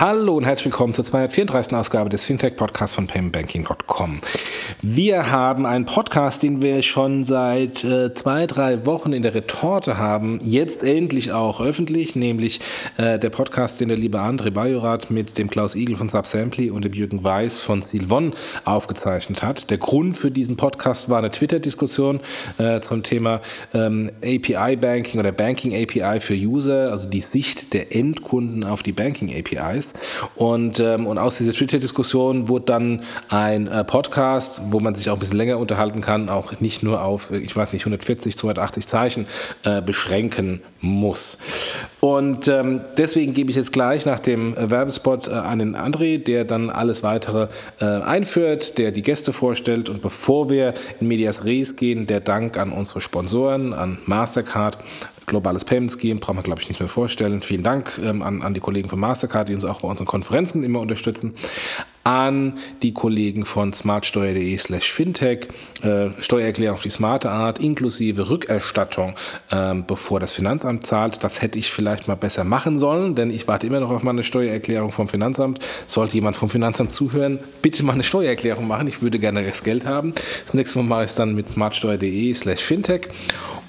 Hallo und herzlich willkommen zur 234. Ausgabe des Fintech-Podcasts von paymentbanking.com. Wir haben einen Podcast, den wir schon seit äh, zwei, drei Wochen in der Retorte haben, jetzt endlich auch öffentlich, nämlich äh, der Podcast, den der liebe André Bajorat mit dem Klaus Igel von Subsamply und dem Jürgen Weiß von Silvon aufgezeichnet hat. Der Grund für diesen Podcast war eine Twitter-Diskussion äh, zum Thema ähm, API-Banking oder Banking-API für User, also die Sicht der Endkunden auf die Banking-APIs ist. Und, ähm, und aus dieser Twitter-Diskussion wurde dann ein äh, Podcast, wo man sich auch ein bisschen länger unterhalten kann, auch nicht nur auf, ich weiß nicht, 140, 280 Zeichen äh, beschränken muss. Und ähm, deswegen gebe ich jetzt gleich nach dem äh, Werbespot äh, an den André, der dann alles weitere äh, einführt, der die Gäste vorstellt. Und bevor wir in Medias Res gehen, der Dank an unsere Sponsoren, an Mastercard, globales Payment Scheme, brauchen wir, glaube ich, nicht mehr vorstellen. Vielen Dank ähm, an, an die Kollegen von Mastercard, die uns auch bei unseren Konferenzen immer unterstützen. An die Kollegen von smartsteuer.de slash fintech, äh, Steuererklärung auf die smarte Art, inklusive Rückerstattung, äh, bevor das Finanzamt zahlt. Das hätte ich vielleicht mal besser machen sollen, denn ich warte immer noch auf meine Steuererklärung vom Finanzamt. Sollte jemand vom Finanzamt zuhören, bitte mal eine Steuererklärung machen. Ich würde gerne das Geld haben. Das nächste Mal mache ich es dann mit smartsteuer.de slash fintech.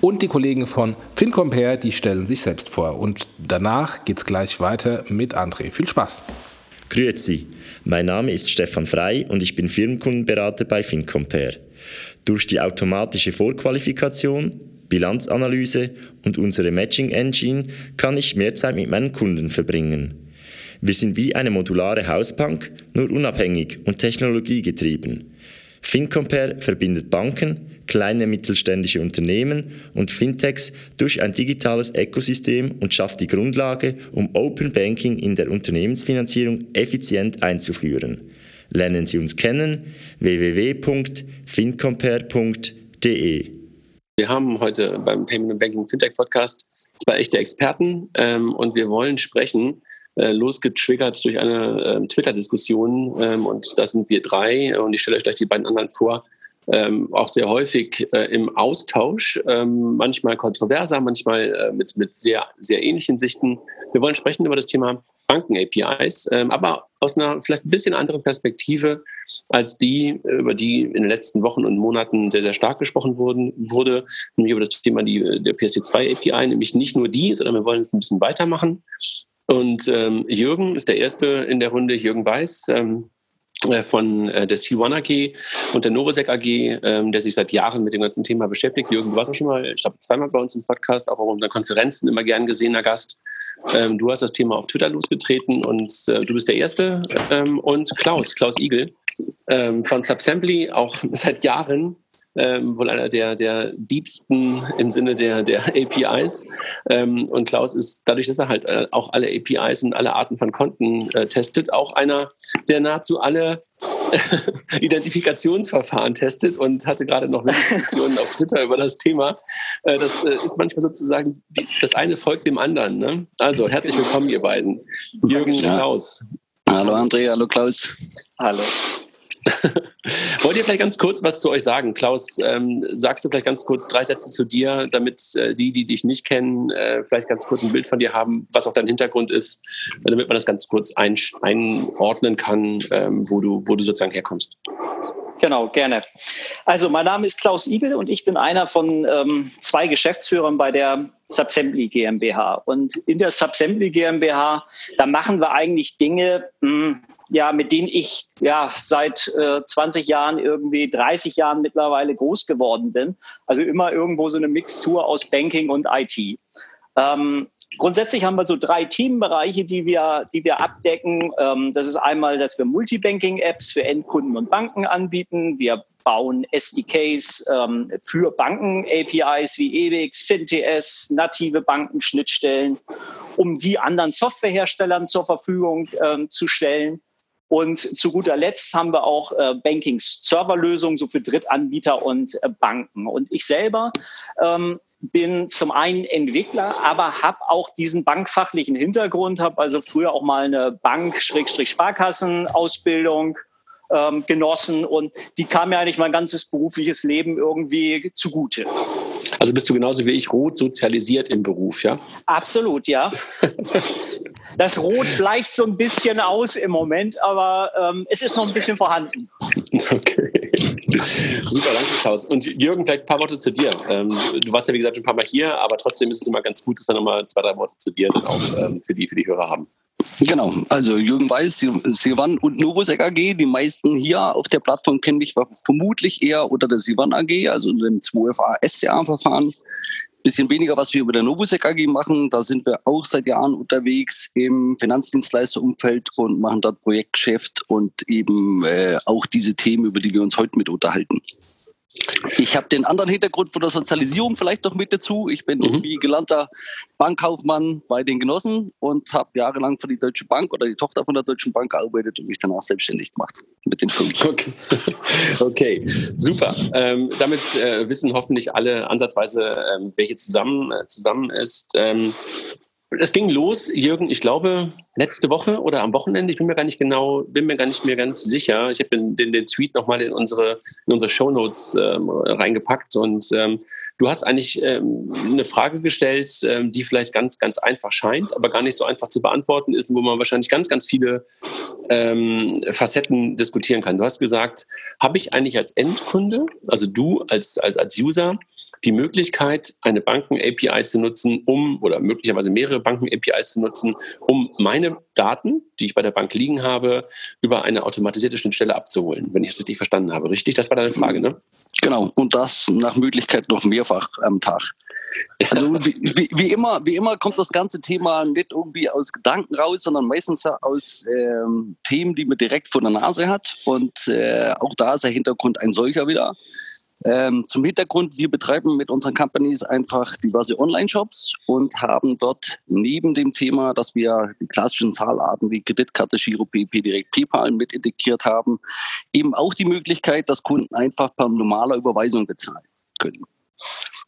Und die Kollegen von FinCompare, die stellen sich selbst vor. Und danach geht es gleich weiter mit André. Viel Spaß. Grüezi, mein Name ist Stefan Frei und ich bin Firmenkundenberater bei FinCompare. Durch die automatische Vorqualifikation, Bilanzanalyse und unsere Matching Engine kann ich mehr Zeit mit meinen Kunden verbringen. Wir sind wie eine modulare Hausbank, nur unabhängig und technologiegetrieben. FinCompare verbindet Banken, kleine mittelständische Unternehmen und Fintechs durch ein digitales Ökosystem und schafft die Grundlage, um Open Banking in der Unternehmensfinanzierung effizient einzuführen. Lernen Sie uns kennen www.fincompare.de. Wir haben heute beim Payment and Banking Fintech Podcast zwei echte Experten ähm, und wir wollen sprechen, äh, losgetriggert durch eine äh, Twitter-Diskussion ähm, und da sind wir drei und ich stelle euch gleich die beiden anderen vor, ähm, auch sehr häufig äh, im Austausch, ähm, manchmal kontroverser, manchmal äh, mit, mit sehr, sehr ähnlichen Sichten. Wir wollen sprechen über das Thema Banken-APIs, ähm, aber aus einer vielleicht ein bisschen anderen Perspektive als die, über die in den letzten Wochen und Monaten sehr, sehr stark gesprochen wurden, wurde, nämlich über das Thema die, der PSD2-API, nämlich nicht nur die, sondern wir wollen es ein bisschen weitermachen. Und ähm, Jürgen ist der Erste in der Runde, Jürgen Weiß, ähm, äh, von äh, der C1 AG und der Novosec AG, ähm, der sich seit Jahren mit dem ganzen Thema beschäftigt. Jürgen, du warst auch schon mal, ich glaube, zweimal bei uns im Podcast, auch auf unseren Konferenzen immer gern gesehener Gast. Ähm, du hast das Thema auf Twitter losgetreten und äh, du bist der Erste. Ähm, und Klaus, Klaus Igel von Subsamply, auch seit Jahren ähm, wohl einer der, der diebsten im Sinne der, der APIs. Ähm, und Klaus ist dadurch, dass er halt äh, auch alle APIs und alle Arten von Konten äh, testet, auch einer, der nahezu alle Identifikationsverfahren testet und hatte gerade noch Diskussionen auf Twitter über das Thema. Äh, das äh, ist manchmal sozusagen, die, das eine folgt dem anderen. Ne? Also herzlich willkommen, ihr beiden. Jürgen ja. Klaus. Hallo André, hallo Klaus. Hallo. Wollt ihr vielleicht ganz kurz was zu euch sagen? Klaus, ähm, sagst du vielleicht ganz kurz drei Sätze zu dir, damit äh, die, die dich nicht kennen, äh, vielleicht ganz kurz ein Bild von dir haben, was auch dein Hintergrund ist, damit man das ganz kurz ein, einordnen kann, ähm, wo, du, wo du sozusagen herkommst? Genau, gerne. Also mein Name ist Klaus Igel und ich bin einer von ähm, zwei Geschäftsführern bei der Subsembly GmbH. Und in der Subsembly GmbH, da machen wir eigentlich Dinge, mh, hm, ja, mit denen ich ja seit äh, 20 Jahren irgendwie 30 Jahren mittlerweile groß geworden bin. Also immer irgendwo so eine Mixtur aus Banking und IT. Ähm, Grundsätzlich haben wir so drei Themenbereiche, die wir, die wir abdecken. Ähm, das ist einmal, dass wir Multibanking-Apps für Endkunden und Banken anbieten. Wir bauen SDKs ähm, für Banken-APIs wie EWIX, FinTS, native Bankenschnittstellen, um die anderen Softwareherstellern zur Verfügung ähm, zu stellen. Und zu guter Letzt haben wir auch äh, Banking-Serverlösungen, so für Drittanbieter und äh, Banken. Und ich selber ähm, bin zum einen Entwickler, aber habe auch diesen bankfachlichen Hintergrund, habe also früher auch mal eine Bank-Sparkassen-Ausbildung ähm, genossen und die kam mir eigentlich mein ganzes berufliches Leben irgendwie zugute. Also bist du genauso wie ich rot sozialisiert im Beruf, ja? Absolut, ja. das Rot bleicht so ein bisschen aus im Moment, aber ähm, es ist noch ein bisschen vorhanden. Okay. Super, danke, Klaus. Und Jürgen, vielleicht ein paar Worte zu dir. Ähm, du warst ja, wie gesagt, schon ein paar Mal hier, aber trotzdem ist es immer ganz gut, dass wir nochmal zwei, drei Worte zu dir dann auch ähm, für, die, für die Hörer haben. Genau, also Jürgen Weiß, Sivan und Novosec AG. Die meisten hier auf der Plattform kennen mich vermutlich eher unter der Sivan AG, also unter dem 2FA SCA-Verfahren. Bisschen weniger, was wir über der Novosec AG machen. Da sind wir auch seit Jahren unterwegs im Finanzdienstleisterumfeld und machen dort Projektgeschäft und eben äh, auch diese Themen, über die wir uns heute mit unterhalten. Ich habe den anderen Hintergrund von der Sozialisierung vielleicht noch mit dazu. Ich bin mhm. irgendwie gelernter Bankkaufmann bei den Genossen und habe jahrelang für die Deutsche Bank oder die Tochter von der Deutschen Bank gearbeitet und mich danach selbstständig gemacht mit den Firmen. Okay, okay. super. Ähm, damit äh, wissen hoffentlich alle ansatzweise, ähm, hier zusammen, äh, zusammen ist. Ähm, es ging los, Jürgen, ich glaube, letzte Woche oder am Wochenende, ich bin mir gar nicht genau, bin mir gar nicht mehr ganz sicher. Ich habe den, den, Tweet nochmal in unsere, in unsere Shownotes ähm, reingepackt und ähm, du hast eigentlich ähm, eine Frage gestellt, ähm, die vielleicht ganz, ganz einfach scheint, aber gar nicht so einfach zu beantworten ist, wo man wahrscheinlich ganz, ganz viele ähm, Facetten diskutieren kann. Du hast gesagt, habe ich eigentlich als Endkunde, also du als, als, als User, die Möglichkeit, eine Banken-API zu nutzen, um oder möglicherweise mehrere Banken-APIs zu nutzen, um meine Daten, die ich bei der Bank liegen habe, über eine automatisierte Schnittstelle abzuholen, wenn ich es richtig verstanden habe. Richtig? Das war deine Frage, ne? Genau, und das nach Möglichkeit noch mehrfach am Tag. Also wie, wie, wie, immer, wie immer kommt das ganze Thema nicht irgendwie aus Gedanken raus, sondern meistens aus ähm, Themen, die man direkt vor der Nase hat. Und äh, auch da ist der Hintergrund ein solcher wieder. Ähm, zum Hintergrund, wir betreiben mit unseren Companies einfach diverse Online-Shops und haben dort neben dem Thema, dass wir die klassischen Zahlarten wie Kreditkarte, Giro, PP, direkt PayPal mit integriert haben, eben auch die Möglichkeit, dass Kunden einfach per normaler Überweisung bezahlen können.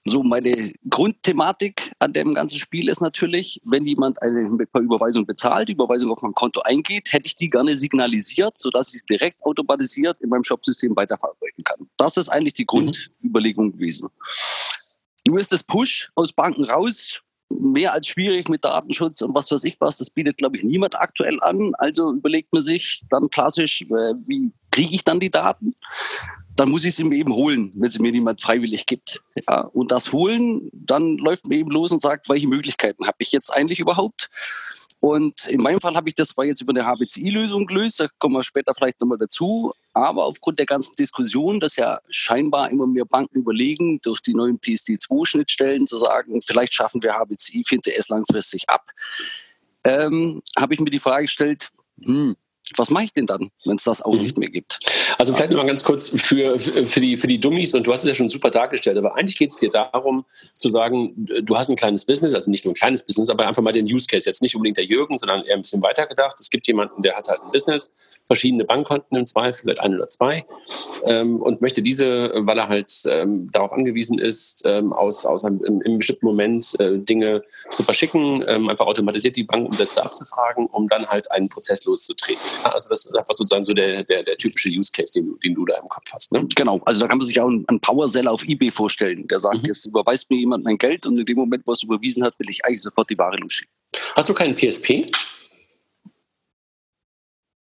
So, meine Grundthematik an dem ganzen Spiel ist natürlich, wenn jemand eine Überweisung bezahlt, die Überweisung auf mein Konto eingeht, hätte ich die gerne signalisiert, sodass ich es direkt automatisiert in meinem Shopsystem weiterverarbeiten kann. Das ist eigentlich die mhm. Grundüberlegung gewesen. Nur ist das Push aus Banken raus mehr als schwierig mit Datenschutz und was weiß ich was. Das bietet, glaube ich, niemand aktuell an. Also überlegt man sich dann klassisch, äh, wie kriege ich dann die Daten? Dann muss ich sie mir eben holen, wenn sie mir niemand freiwillig gibt. Ja, und das Holen, dann läuft man eben los und sagt, welche Möglichkeiten habe ich jetzt eigentlich überhaupt? Und in meinem Fall habe ich das zwar jetzt über eine HBCI-Lösung gelöst, da kommen wir später vielleicht nochmal dazu, aber aufgrund der ganzen Diskussion, dass ja scheinbar immer mehr Banken überlegen, durch die neuen PSD2-Schnittstellen zu sagen, vielleicht schaffen wir HBCI, finde es langfristig ab, ähm, habe ich mir die Frage gestellt, hm, was mache ich denn dann, wenn es das auch mhm. nicht mehr gibt? Also vielleicht noch mal ganz kurz für, für, die, für die Dummies, und du hast es ja schon super dargestellt, aber eigentlich geht es dir darum zu sagen, du hast ein kleines Business, also nicht nur ein kleines Business, aber einfach mal den Use Case, jetzt nicht unbedingt der Jürgen, sondern eher ein bisschen weiter gedacht. Es gibt jemanden, der hat halt ein Business, verschiedene Bankkonten im Zweifel, vielleicht ein oder zwei, ähm, und möchte diese, weil er halt ähm, darauf angewiesen ist, ähm, aus, aus einem, im, im bestimmten Moment äh, Dinge zu verschicken, ähm, einfach automatisiert die Bankumsätze abzufragen, um dann halt einen Prozess loszutreten. Also das ist einfach sozusagen so der, der, der typische Use Case, den, den, du da im Kopf hast. Ne? Genau, also da kann man sich auch einen Powerseller auf Ebay vorstellen, der sagt, mhm. jetzt überweist mir jemand mein Geld und in dem Moment, wo es überwiesen hat, will ich eigentlich sofort die Ware losschicken. Hast du keinen PSP?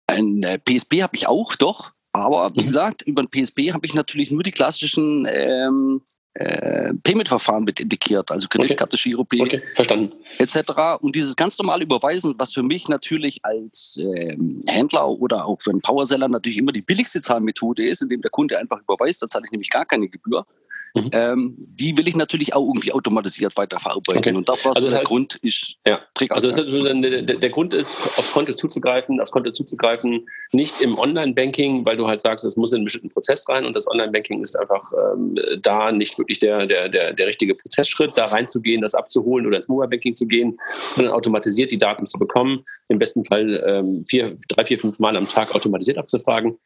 Ein äh, PSP habe ich auch, doch. Aber wie mhm. gesagt, über ein PSP habe ich natürlich nur die klassischen ähm, äh, Payment-Verfahren mit integriert, also Kreditkarte, okay. Giropay, okay. Verstanden. etc. Und dieses ganz normale Überweisen, was für mich natürlich als ähm, Händler oder auch für einen Powerseller natürlich immer die billigste Zahlmethode ist, indem der Kunde einfach überweist, da zahle ich nämlich gar keine Gebühr. Mhm. Ähm, die will ich natürlich auch irgendwie automatisiert weiterverarbeiten. Okay. Und das, was also das der Grund ist, ja. Also das heißt, der, der, Grund ist, aufs Konto zuzugreifen, aufs Konto zuzugreifen, nicht im Online-Banking, weil du halt sagst, es muss in einen bestimmten Prozess rein und das Online-Banking ist einfach ähm, da nicht wirklich der, der, der, der richtige Prozessschritt, da reinzugehen, das abzuholen oder ins Mobile-Banking zu gehen, sondern automatisiert die Daten zu bekommen, im besten Fall ähm, vier, drei, vier, fünf Mal am Tag automatisiert abzufragen,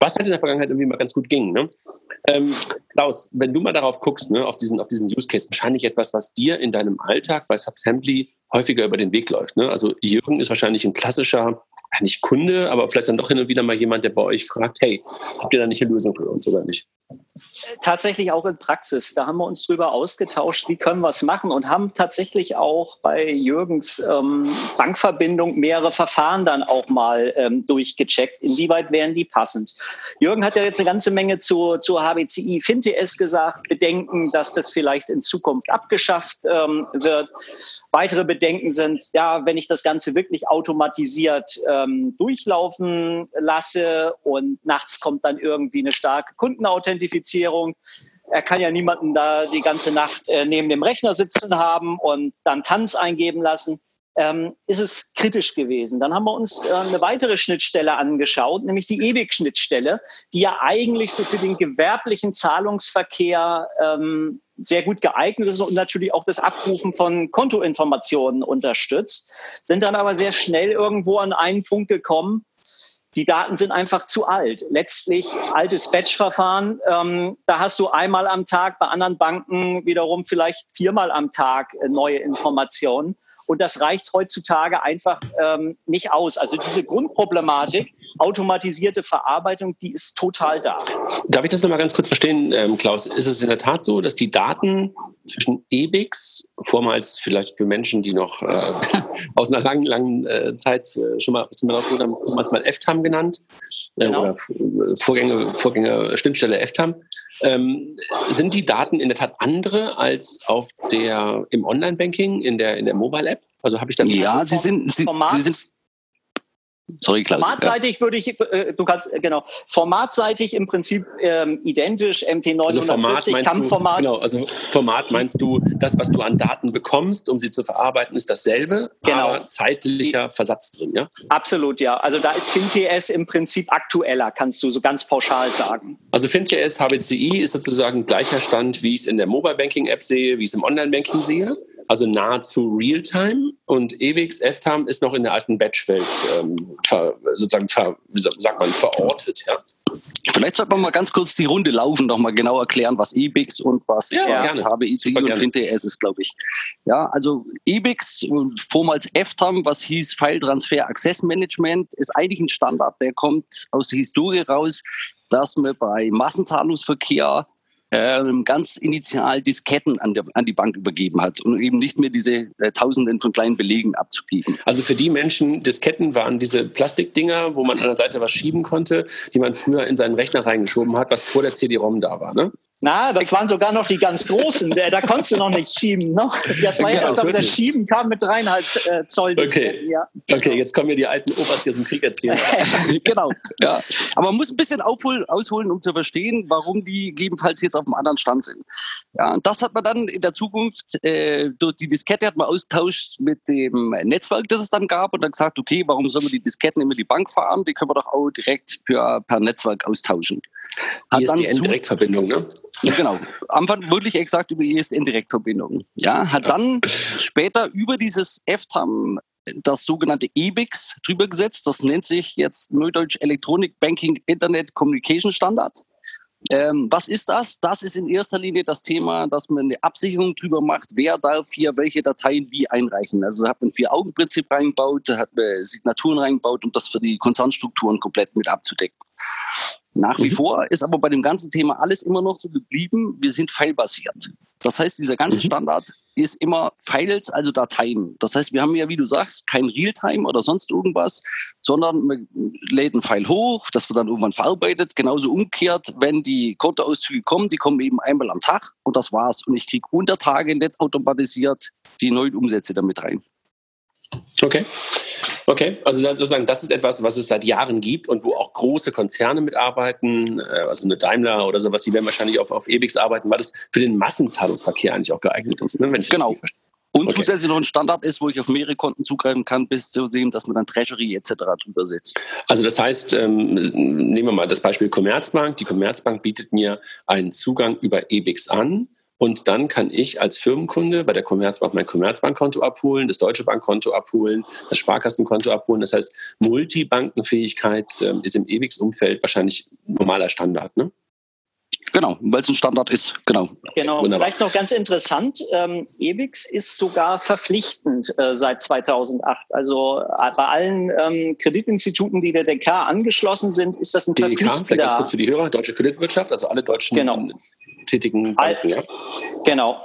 was halt in der Vergangenheit irgendwie mal ganz gut ging. Ne? Ähm, Klaus, wenn du mal mal darauf guckst, ne, auf diesen, auf diesen Use Case, wahrscheinlich etwas, was dir in deinem Alltag bei Subsembly häufiger über den Weg läuft. Ne? Also Jürgen ist wahrscheinlich ein klassischer, nicht Kunde, aber vielleicht dann doch hin und wieder mal jemand, der bei euch fragt, hey, habt ihr da nicht eine Lösung für uns oder nicht? Tatsächlich auch in Praxis. Da haben wir uns drüber ausgetauscht, wie können wir es machen und haben tatsächlich auch bei Jürgens ähm, Bankverbindung mehrere Verfahren dann auch mal ähm, durchgecheckt. Inwieweit wären die passend? Jürgen hat ja jetzt eine ganze Menge zu, zur HBCI FinTS gesagt, Bedenken, dass das vielleicht in Zukunft abgeschafft ähm, wird. Weitere Bedenken sind, ja, wenn ich das Ganze wirklich automatisiert ähm, durchlaufen lasse und nachts kommt dann irgendwie eine starke Kundenauthentifizierung. Er kann ja niemanden da die ganze Nacht äh, neben dem Rechner sitzen haben und dann Tanz eingeben lassen. Ähm, ist es kritisch gewesen. Dann haben wir uns äh, eine weitere Schnittstelle angeschaut, nämlich die EWIG-Schnittstelle, die ja eigentlich so für den gewerblichen Zahlungsverkehr ähm, sehr gut geeignet ist und natürlich auch das Abrufen von Kontoinformationen unterstützt, sind dann aber sehr schnell irgendwo an einen Punkt gekommen, die Daten sind einfach zu alt. Letztlich altes Batch-Verfahren. Ähm, da hast du einmal am Tag, bei anderen Banken wiederum vielleicht viermal am Tag äh, neue Informationen. Und das reicht heutzutage einfach ähm, nicht aus. Also diese Grundproblematik, automatisierte Verarbeitung, die ist total da. Darf ich das nochmal ganz kurz verstehen, ähm, Klaus? Ist es in der Tat so, dass die Daten zwischen EBIX, vormals vielleicht für Menschen, die noch äh, aus einer langen, langen äh, Zeit äh, schon mal was haben, vormals mal FTAM genannt, äh, genau. oder Vorgänger, Vorgänger Schnittstelle FTAM, ähm, sind die Daten in der Tat andere als auf der, im Online-Banking, in der, in der Mobile-App? Also habe ich dann ja, sie sind, sie, sie, sind Sorry, Klaus. Formatseitig ja. würde ich, äh, du kannst, äh, genau, formatseitig im Prinzip ähm, identisch, MT940, also Format Kampfformat. genau, also Format meinst du, das, was du an Daten bekommst, um sie zu verarbeiten, ist dasselbe, genau. aber zeitlicher Versatz drin, ja? Absolut, ja. Also da ist FinTS im Prinzip aktueller, kannst du so ganz pauschal sagen. Also FinTS HBCI ist sozusagen gleicher Stand, wie ich es in der Mobile Banking App sehe, wie ich es im Online Banking sehe also nahezu Realtime und EWIX FTAM ist noch in der alten Batch-Welt ähm, sozusagen, ver, wie sagt man, verortet. Ja? Vielleicht sollte man mal ganz kurz die Runde laufen, noch mal genau erklären, was EBIX und was ja, HBIC und FinTS ist, glaube ich. Ja, also EBIX, vormals FTAM, was hieß File Transfer Access Management, ist eigentlich ein Standard, der kommt aus der Historie raus, dass man bei Massenzahlungsverkehr ähm, ganz initial Disketten an, der, an die Bank übergeben hat und eben nicht mehr diese äh, Tausenden von kleinen Belegen abzugeben. Also für die Menschen, Disketten waren diese Plastikdinger, wo man an der Seite was schieben konnte, die man früher in seinen Rechner reingeschoben hat, was vor der CD-ROM da war, ne? Na, das waren sogar noch die ganz großen. da konntest du noch nicht schieben. Ne? Das war ja, erst, aber das Schieben kam mit dreieinhalb äh, Zoll. Okay. Ja. okay, jetzt kommen mir die alten Opas, die aus dem Krieg erzählen. genau. Ja. Aber man muss ein bisschen aufholen, ausholen, um zu verstehen, warum die gegebenenfalls jetzt auf einem anderen Stand sind. Ja, und das hat man dann in der Zukunft, äh, durch die Diskette hat man austauscht mit dem Netzwerk, das es dann gab und dann gesagt, okay, warum sollen wir die Disketten immer die Bank fahren? Die können wir doch auch direkt per, per Netzwerk austauschen. Hat Hier ist die Direktverbindung, ne? Genau. Am Anfang wirklich exakt über ISN-Direktverbindung. Ja, hat dann später über dieses FTAM das sogenannte EBIX drüber gesetzt. Das nennt sich jetzt Neudeutsch Electronic Banking Internet Communication Standard. Ähm, was ist das? Das ist in erster Linie das Thema, dass man eine Absicherung drüber macht, wer darf hier welche Dateien wie einreichen. Also da hat man Vier-Augen-Prinzip reingebaut, da hat man Signaturen reingebaut, um das für die Konzernstrukturen komplett mit abzudecken. Nach wie mhm. vor ist aber bei dem ganzen Thema alles immer noch so geblieben, wir sind filebasiert. Das heißt, dieser ganze mhm. Standard ist immer Files, also Dateien. Das heißt, wir haben ja, wie du sagst, kein Realtime oder sonst irgendwas, sondern man lädt ein File hoch, das wird dann irgendwann verarbeitet. Genauso umgekehrt, wenn die Kontoauszüge kommen, die kommen eben einmal am Tag und das war's. Und ich kriege unter Tage nicht automatisiert die neuen Umsätze damit rein. Okay. Okay, also sozusagen, das ist etwas, was es seit Jahren gibt und wo auch große Konzerne mitarbeiten, äh, also eine Daimler oder sowas, die werden wahrscheinlich auf, auf EBIX arbeiten, weil das für den Massenzahlungsverkehr eigentlich auch geeignet ist, ne? wenn ich genau. Und okay. zusätzlich noch ein Standard ist, wo ich auf mehrere Konten zugreifen kann, bis zu sehen, dass man dann Treasury etc. drüber setzt. Also das heißt, ähm, nehmen wir mal das Beispiel Commerzbank. Die Commerzbank bietet mir einen Zugang über EBIX an und dann kann ich als Firmenkunde bei der Commerzbank mein Commerzbankkonto abholen, das Deutsche Bankkonto abholen, das Sparkassenkonto abholen. Das heißt, Multibankenfähigkeit ähm, ist im EWIX-Umfeld wahrscheinlich normaler Standard. Ne? Genau, weil es ein Standard ist, genau. Genau, Wunderbar. vielleicht noch ganz interessant, ähm, EBIX ist sogar verpflichtend äh, seit 2008. Also äh, bei allen ähm, Kreditinstituten, die der DK angeschlossen sind, ist das ein DK, verpflichtender... vielleicht ganz kurz für die Hörer, Deutsche Kreditwirtschaft, also alle deutschen genau. Tätigen Banken, ja? Genau.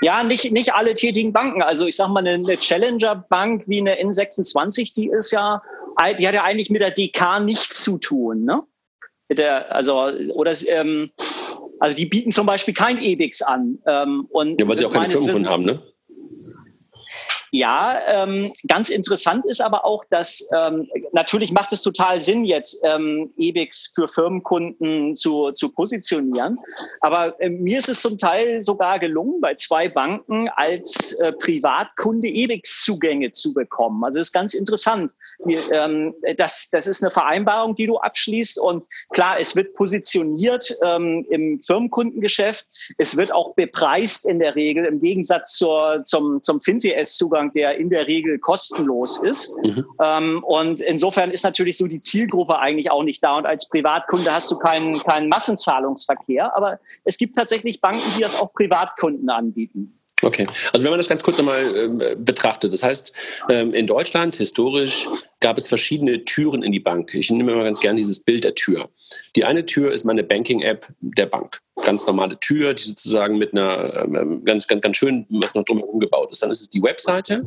Ja, nicht, nicht alle tätigen Banken. Also ich sage mal, eine, eine Challenger-Bank wie eine N26, die ist ja, die hat ja eigentlich mit der DK nichts zu tun, ne? der, also, oder, ähm, also die bieten zum Beispiel kein EBIX an. Ähm, und ja, weil sie auch keine Firmenkunden haben, ne? Ja, ähm, ganz interessant ist aber auch, dass ähm, natürlich macht es total Sinn, jetzt ähm, EBIX für Firmenkunden zu, zu positionieren. Aber äh, mir ist es zum Teil sogar gelungen, bei zwei Banken als äh, Privatkunde EBIX-Zugänge zu bekommen. Also ist ganz interessant. Die, ähm, das, das ist eine Vereinbarung, die du abschließt. Und klar, es wird positioniert ähm, im Firmenkundengeschäft. Es wird auch bepreist in der Regel im Gegensatz zur, zum, zum FinTS-Zugang Zugang, der in der Regel kostenlos ist. Mhm. Ähm, und insofern ist natürlich so die Zielgruppe eigentlich auch nicht da. Und als Privatkunde hast du keinen, keinen Massenzahlungsverkehr. Aber es gibt tatsächlich Banken, die das auch Privatkunden anbieten. Okay, also wenn man das ganz kurz einmal ähm, betrachtet, das heißt, ähm, in Deutschland historisch gab es verschiedene Türen in die Bank. Ich nehme immer ganz gerne dieses Bild der Tür. Die eine Tür ist meine Banking-App der Bank. Ganz normale Tür, die sozusagen mit einer ähm, ganz, ganz, ganz schön, was noch drumherum gebaut ist. Dann ist es die Webseite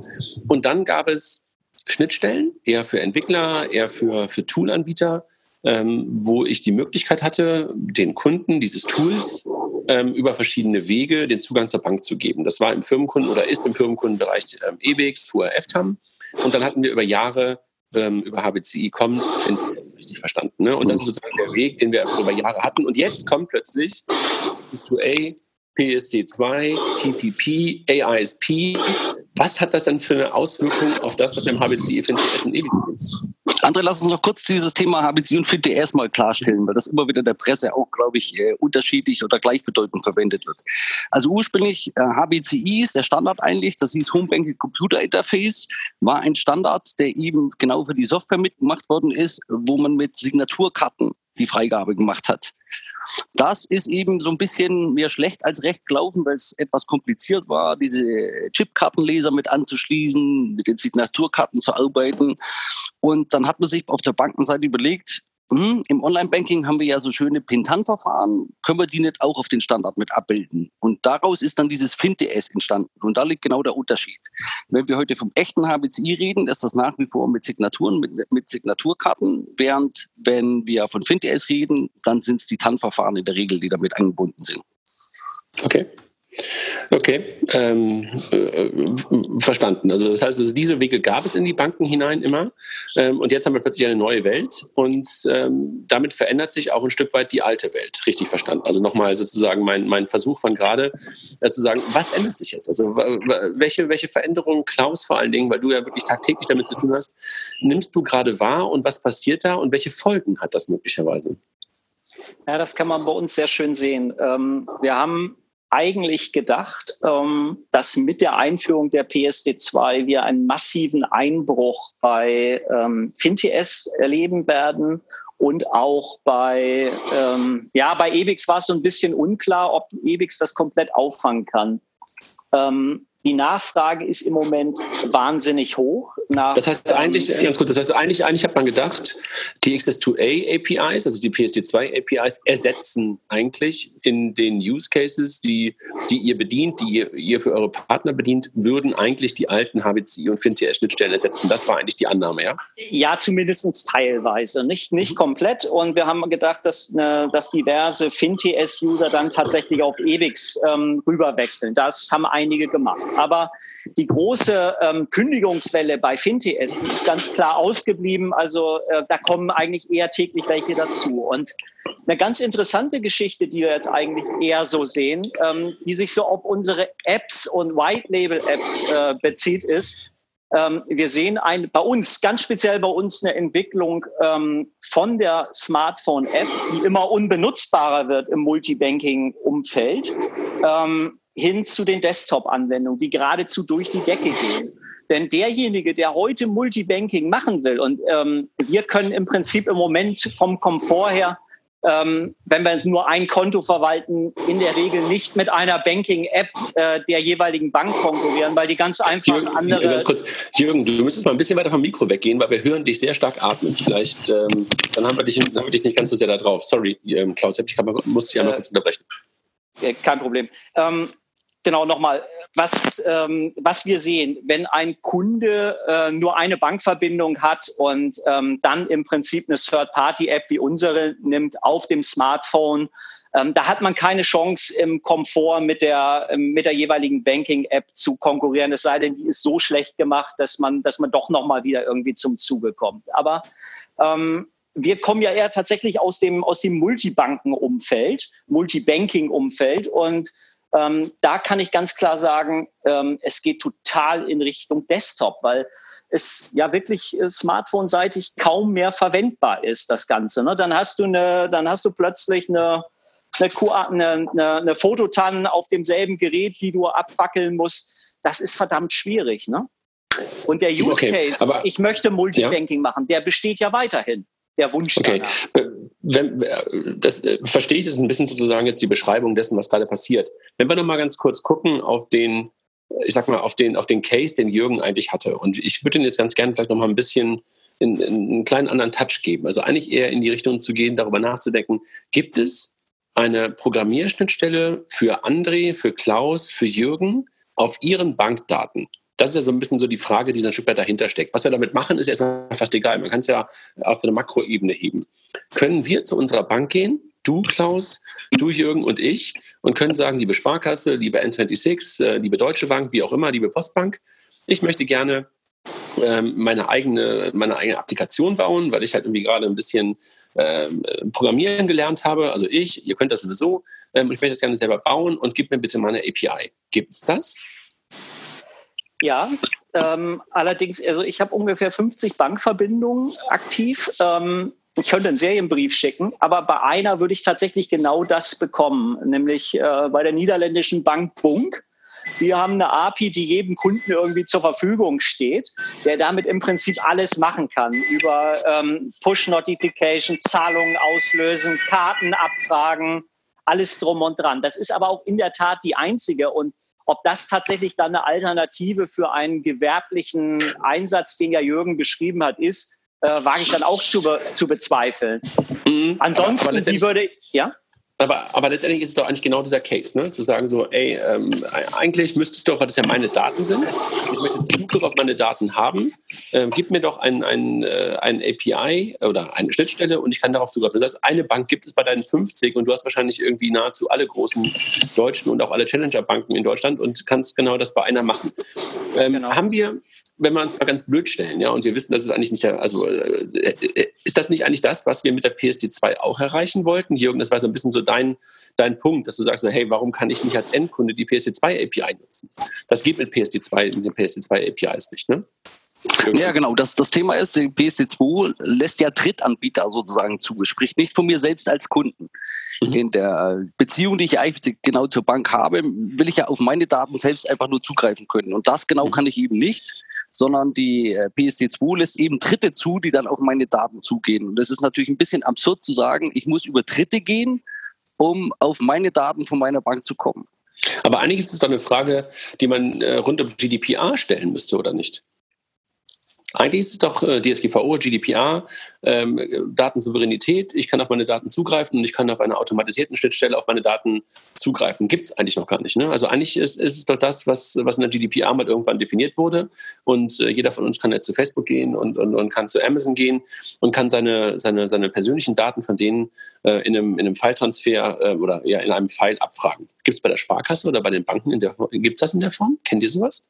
und dann gab es Schnittstellen, eher für Entwickler, eher für, für Toolanbieter, ähm, wo ich die Möglichkeit hatte, den Kunden dieses Tools ähm, über verschiedene Wege den Zugang zur Bank zu geben. Das war im Firmenkunden oder ist im Firmenkundenbereich ähm, EBIX, FUR, FTAM. Und dann hatten wir über Jahre ähm, über HBCI kommt, finde ich das richtig verstanden. Ne? Und das ist sozusagen der Weg, den wir über Jahre hatten. Und jetzt kommt plötzlich Is2A, PSD2, TPP, AISP. Was hat das dann für eine Auswirkung auf das, was im HBCI, FinTS und EBIX tun? André, lass uns noch kurz dieses Thema HBC und FIT erstmal klarstellen, weil das immer wieder in der Presse auch, glaube ich, äh, unterschiedlich oder gleichbedeutend verwendet wird. Also ursprünglich äh, HBCI ist der Standard eigentlich, das hieß Home Banking Computer Interface, war ein Standard, der eben genau für die Software mitgemacht worden ist, wo man mit Signaturkarten die Freigabe gemacht hat. Das ist eben so ein bisschen mehr schlecht als recht gelaufen, weil es etwas kompliziert war, diese Chipkartenleser mit anzuschließen, mit den Signaturkarten zu arbeiten. Und dann hat man sich auf der Bankenseite überlegt, hm, Im Online-Banking haben wir ja so schöne Pintan-Verfahren. Können wir die nicht auch auf den Standard mit abbilden? Und daraus ist dann dieses FinTS entstanden. Und da liegt genau der Unterschied. Wenn wir heute vom echten HBCI reden, ist das nach wie vor mit Signaturen, mit, mit Signaturkarten. Während wenn wir von FinTS reden, dann sind es die TAN-Verfahren in der Regel, die damit angebunden sind. Okay. Okay, ähm, äh, verstanden. Also das heißt, also diese Wege gab es in die Banken hinein immer ähm, und jetzt haben wir plötzlich eine neue Welt und ähm, damit verändert sich auch ein Stück weit die alte Welt, richtig verstanden. Also nochmal sozusagen mein, mein Versuch von gerade äh, zu sagen, was ändert sich jetzt? Also welche, welche Veränderungen, Klaus vor allen Dingen, weil du ja wirklich tagtäglich damit zu tun hast, nimmst du gerade wahr und was passiert da und welche Folgen hat das möglicherweise? Ja, das kann man bei uns sehr schön sehen. Ähm, wir haben eigentlich gedacht, ähm, dass mit der Einführung der PSD2 wir einen massiven Einbruch bei ähm, FinTS erleben werden und auch bei, ähm, ja, bei EBIX war es so ein bisschen unklar, ob EBIX das komplett auffangen kann. Ähm, die Nachfrage ist im Moment wahnsinnig hoch. das heißt eigentlich, ganz gut, das heißt eigentlich, eigentlich hat man gedacht, die XS2A APIs, also die PSD2 APIs, ersetzen eigentlich in den Use Cases, die, die ihr bedient, die ihr, ihr für eure Partner bedient, würden eigentlich die alten HBCI und FinTS-Schnittstellen ersetzen. Das war eigentlich die Annahme, ja? Ja, zumindest teilweise, nicht, nicht mhm. komplett. Und wir haben gedacht, dass, äh, dass diverse FinTS-User dann tatsächlich auf EBIX ähm, rüberwechseln. Das haben einige gemacht. Aber die große ähm, Kündigungswelle bei FinTS, die ist ganz klar ausgeblieben. Also äh, da kommen eigentlich eher täglich welche dazu. Und eine ganz interessante Geschichte, die wir jetzt eigentlich eher so sehen, ähm, die sich so auf unsere Apps und White-Label-Apps äh, bezieht, ist, ähm, wir sehen ein, bei uns, ganz speziell bei uns, eine Entwicklung ähm, von der Smartphone-App, die immer unbenutzbarer wird im Multibanking-Umfeld. Ähm, hin zu den Desktop-Anwendungen, die geradezu durch die Decke gehen. Denn derjenige, der heute Multibanking machen will, und ähm, wir können im Prinzip im Moment vom Komfort her ähm, wenn wir jetzt nur ein Konto verwalten, in der Regel nicht mit einer Banking-App äh, der jeweiligen Bank konkurrieren, weil die ganz einfach Jürgen, andere. Ganz kurz, Jürgen, du müsstest mal ein bisschen weiter vom Mikro weggehen, weil wir hören dich sehr stark atmen. Vielleicht, ähm, dann, haben wir dich, haben wir dich nicht ganz so sehr da drauf. Sorry, ähm, Klaus, ich muss dich einmal Äh, kurz unterbrechen. Ja, kein Problem. Ähm, genau, nochmal, was, ähm, was wir sehen, wenn ein Kunde äh, nur eine Bankverbindung hat und ähm, dann im Prinzip eine Third-Party-App wie unsere nimmt auf dem Smartphone, ähm, da hat man keine Chance im Komfort mit der, ähm, mit der jeweiligen Banking-App zu konkurrieren, es sei denn, die ist so schlecht gemacht, dass man, dass man doch nochmal wieder irgendwie zum Zuge kommt. Aber ähm, wir kommen ja eher tatsächlich aus dem, aus dem Multibanken-Umfeld, Multibanking-Umfeld und ähm, da kann ich ganz klar sagen, ähm, es geht total in Richtung Desktop, weil es ja wirklich äh, smartphone-seitig kaum mehr verwendbar ist, das Ganze. Ne? Dann hast du eine, dann hast du plötzlich eine, eine, eine, eine, eine Fototan auf demselben Gerät, die du abfackeln musst. Das ist verdammt schwierig. Ne? Und der Use Okay, Case, aber- ich möchte Multibanking machen, der besteht ja weiterhin. Der Wunsch Okay, danach. Äh, wenn, äh, das äh, verstehe ich, das ist ein bisschen sozusagen jetzt die Beschreibung dessen, was gerade passiert. Wenn wir noch mal ganz kurz gucken auf den, ich sag mal, auf den, auf den Case, den Jürgen eigentlich hatte. Und ich würde ihn jetzt ganz gerne vielleicht noch mal ein bisschen in, in einen kleinen anderen Touch geben. Also eigentlich eher in die Richtung zu gehen, darüber nachzudenken, gibt es eine Programmierschnittstelle für André, für Klaus, für Jürgen auf ihren Bankdaten? Das ist ja so ein bisschen so die Frage, die so ein Stück weit dahinter steckt. Was wir damit machen, ist erstmal fast egal. Man kann es ja auf so eine Makroebene heben. Können wir zu unserer Bank gehen, du Klaus, du Jürgen und ich, und können sagen, liebe Sparkasse, liebe N26, äh, liebe Deutsche Bank, wie auch immer, liebe Postbank, ich möchte gerne ähm, meine eigene, meine eigene Applikation bauen, weil ich halt irgendwie gerade ein bisschen ähm, Programmieren gelernt habe. Also ich, ihr könnt das sowieso, ähm, ich möchte das gerne selber bauen und gib mir bitte meine API. Gibt's das? Ja, ähm, allerdings, also ich habe ungefähr 50 Bankverbindungen aktiv. Ähm, ich könnte einen Serienbrief schicken, aber bei einer würde ich tatsächlich genau das bekommen, nämlich äh, bei der niederländischen Bank Bunk. Die haben eine API, die jedem Kunden irgendwie zur Verfügung steht, der damit im Prinzip alles machen kann. Über ähm, Push-Notification, Zahlungen auslösen, Karten abfragen, alles drum und dran. Das ist aber auch in der Tat die einzige. Und ob das tatsächlich dann eine Alternative für einen gewerblichen Einsatz, den ja Jürgen beschrieben hat, ist, äh, wage ich dann auch zu, be zu bezweifeln. Mhm. Ansonsten, letztendlich- würde, ja? Aber, aber letztendlich ist es doch eigentlich genau dieser Case, ne? zu sagen so, ey, ähm, eigentlich müsstest du doch, weil das ja meine Daten sind, ich möchte Zugriff auf meine Daten haben, ähm, gib mir doch ein, ein, äh, ein API oder eine Schnittstelle und ich kann darauf zugreifen. Das heißt, eine Bank gibt es bei deinen 50 und du hast wahrscheinlich irgendwie nahezu alle großen deutschen und auch alle Challenger-Banken in Deutschland und kannst genau das bei einer machen. Ähm, Genau. Haben wir, wenn wir uns mal ganz blöd stellen, ja, und wir wissen, das ist eigentlich nicht der, also äh, äh, ist das nicht eigentlich das, was wir mit der PSD2 auch erreichen wollten? Jürgen, das war so ein bisschen so dein, dein Punkt, dass du sagst, hey, warum kann ich nicht als Endkunde die PSD2 API nutzen? Das geht mit PSD2, mit den PSD2 APIs nicht, ne? Ja, genau. Das, das Thema ist, die PSD2 lässt ja Drittanbieter sozusagen zu. Es spricht nicht von mir selbst als Kunden. Mhm. In der Beziehung, die ich eigentlich genau zur Bank habe, will ich ja auf meine Daten selbst einfach nur zugreifen können. Und das genau Mhm. kann ich eben nicht, sondern die äh, PSD2 lässt eben Dritte zu, die dann auf meine Daten zugehen. Und es ist natürlich ein bisschen absurd zu sagen, ich muss über Dritte gehen, um auf meine Daten von meiner Bank zu kommen. Aber eigentlich ist es doch eine Frage, die man äh, rund um GDPR stellen müsste, oder nicht? Eigentlich ist es doch äh, DSGVO, GDPR, ähm, Datensouveränität. Ich kann auf meine Daten zugreifen und ich kann auf einer automatisierten Schnittstelle auf meine Daten zugreifen. Gibt es eigentlich noch gar nicht. Ne? Also eigentlich ist, ist es doch das, was, was in der GDPR mal irgendwann definiert wurde. Und äh, jeder von uns kann jetzt zu Facebook gehen und, und, und kann zu Amazon gehen und kann seine, seine, seine persönlichen Daten von denen äh, in einem, in einem File-Transfer äh, oder ja, in einem File abfragen. Gibt es bei der Sparkasse oder bei den Banken in der Gibt es das in der Form? Kennt ihr sowas?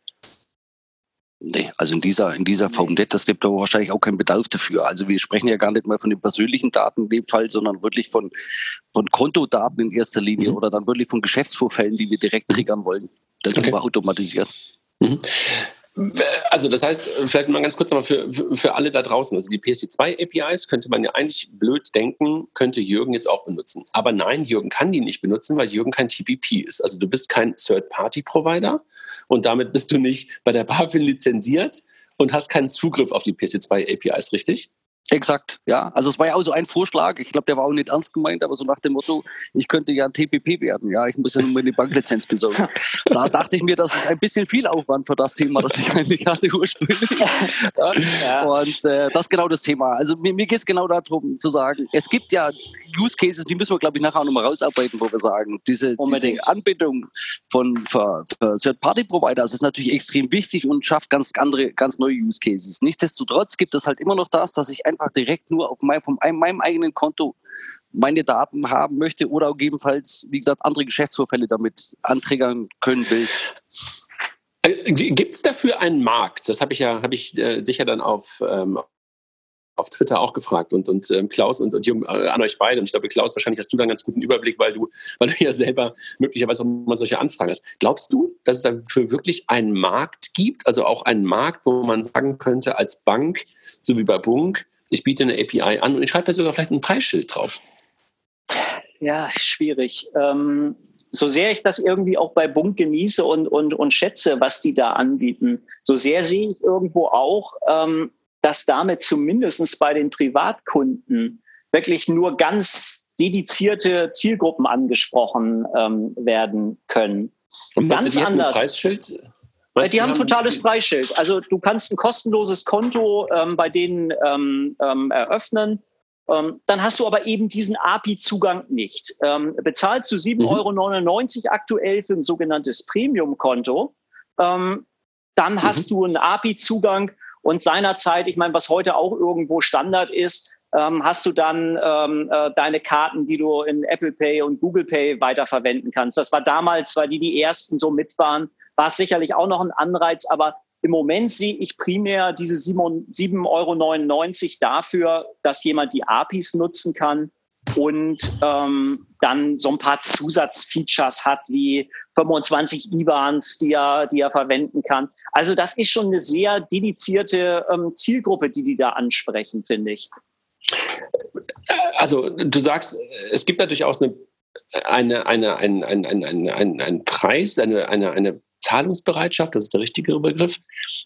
Nee, also in dieser, in dieser Form nicht. Das gibt aber wahrscheinlich auch keinen Bedarf dafür. Also wir sprechen ja gar nicht mal von den persönlichen Daten in dem Fall, sondern wirklich von, von Kontodaten in erster Linie Mhm. oder dann wirklich von Geschäftsvorfällen, die wir direkt triggern wollen. Darüber Okay. automatisiert. Also das heißt, vielleicht mal ganz kurz nochmal für, für- alle da draußen. Also die PSD2 APIs könnte man ja eigentlich blöd denken, könnte Jürgen jetzt auch benutzen. Aber nein, Jürgen kann die nicht benutzen, weil Jürgen kein TPP ist. Also du bist kein Third-Party-Provider und damit bist du nicht bei der BaFin lizenziert und hast keinen Zugriff auf die PSD2 APIs, richtig? Exakt, ja. Also es war ja auch so ein Vorschlag, ich glaube, der war auch nicht ernst gemeint, aber so nach dem Motto, ich könnte ja TPP werden, ja, ich muss ja nur meine Banklizenz besorgen. da dachte ich mir, das ist ein bisschen viel Aufwand für das Thema, das ich eigentlich hatte ursprünglich. Ja. Ja. Und äh, das ist genau das Thema. Also mir, mir geht es genau darum zu sagen, es gibt ja Use Cases, die müssen wir, glaube ich, nachher nochmal rausarbeiten, wo wir sagen, diese, diese Anbindung von Third-Party-Provider, das ist natürlich extrem wichtig und schafft ganz andere, ganz neue Use Cases. Nichtsdestotrotz gibt es halt immer noch das, dass ich einfach direkt nur auf mein, von meinem eigenen Konto meine Daten haben möchte oder gegebenenfalls, wie gesagt, andere Geschäftsvorfälle damit anträgern können will. Äh, gibt es dafür einen Markt? Das habe ich ja, habe ich äh, sicher dann auf, ähm, auf Twitter auch gefragt und, und ähm, Klaus und, und Jung, äh, an euch beide. Und ich glaube, Klaus, wahrscheinlich hast du da einen ganz guten Überblick, weil du, weil du ja selber möglicherweise auch mal solche Anfragen hast. Glaubst du, dass es dafür wirklich einen Markt gibt, also auch einen Markt, wo man sagen könnte, als Bank, so wie bei Bunk, ich biete eine API an und ich schreibe da sogar vielleicht ein Preisschild drauf? Ja, schwierig. Ähm, so sehr ich das irgendwie auch bei Bunk genieße und, und, und schätze, was die da anbieten, so sehr sehe ich irgendwo auch, ähm, dass damit zumindest bei den Privatkunden wirklich nur ganz dedizierte Zielgruppen angesprochen ähm, werden können. Und ganz anders. Preisschild? Weißt, die haben ein totales Preisschild. Also du kannst ein kostenloses Konto ähm, bei denen ähm, ähm, eröffnen. Ähm, dann hast du aber eben diesen API-Zugang nicht. Ähm, bezahlst du 7,99 mhm. Euro aktuell für ein sogenanntes Premium-Konto, ähm, dann mhm. hast du einen API-Zugang und seinerzeit, ich meine, was heute auch irgendwo Standard ist, hast du dann ähm, äh, deine Karten, die du in Apple Pay und Google Pay weiterverwenden kannst. Das war damals, weil die die ersten so mit waren, war es sicherlich auch noch ein Anreiz, aber im Moment sehe ich primär diese 7,99 Euro dafür, dass jemand die APIs nutzen kann und ähm, dann so ein paar Zusatzfeatures hat wie 25 IBANs, die er, die er verwenden kann. Also das ist schon eine sehr dedizierte ähm, Zielgruppe, die die da ansprechen, finde ich. Also du sagst, es gibt natürlich auch eine eine, eine, ein, ein, ein, ein, ein, ein Preis, eine, eine, eine Zahlungsbereitschaft, das ist der richtige Begriff,